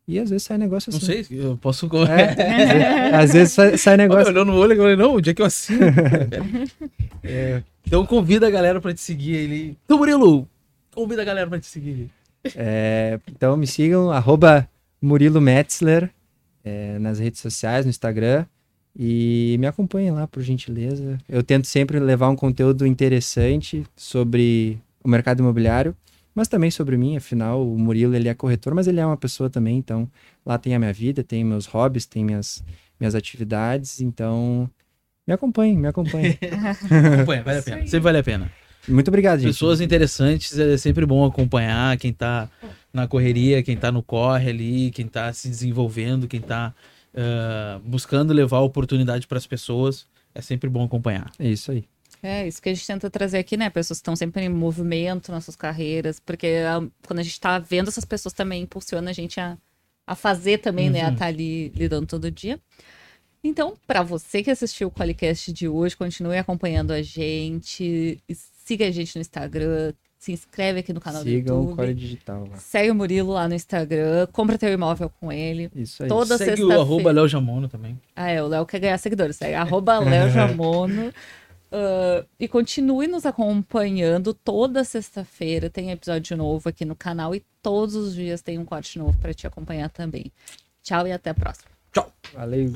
E às vezes sai negócio assim. Não sei, eu posso. É, às vezes sai, sai negócio. Olhando no olho, eu falei, não, onde é que eu assino? é, então convida a galera pra te seguir ele. Então, Murilo, convida a galera pra te seguir. É, então me sigam, arroba Murilo Metzler, é, nas redes sociais, no Instagram. E me acompanhem lá, por gentileza. Eu tento sempre levar um conteúdo interessante sobre o mercado imobiliário mas também sobre mim, afinal, o Murilo ele é corretor, mas ele é uma pessoa também, então lá tem a minha vida, tem meus hobbies, tem minhas, minhas atividades, então me acompanhe, me acompanhe. acompanha, vale a pena, sempre vale a pena. Muito obrigado, gente. Pessoas interessantes, é sempre bom acompanhar quem tá na correria, quem tá no corre ali, quem tá se desenvolvendo, quem tá uh, buscando levar oportunidade para as pessoas. É sempre bom acompanhar. É isso aí. É, isso que a gente tenta trazer aqui, né? Pessoas que estão sempre em movimento nas suas carreiras, porque a, ah, quando a gente está vendo essas pessoas também impulsiona a gente a, a fazer também, uhum. né? A estar uhum. tá ali lidando todo dia. Então, para você que assistiu o Qualicast de hoje, continue acompanhando a gente, siga a gente no Instagram, se inscreve aqui no canal Sigam do YouTube. Sigam o Digital. Lá. Segue o Murilo lá no Instagram, compra teu imóvel com ele. Isso aí. Toda Segue o arroba Léo Jamono também. Ah, é, o Léo quer ganhar seguidores. Segue arroba Léo Jamono. Uh, e continue nos acompanhando. Toda sexta-feira tem episódio novo aqui no canal e todos os dias tem um corte novo para te acompanhar também. Tchau e até a próxima. Tchau. Valeu.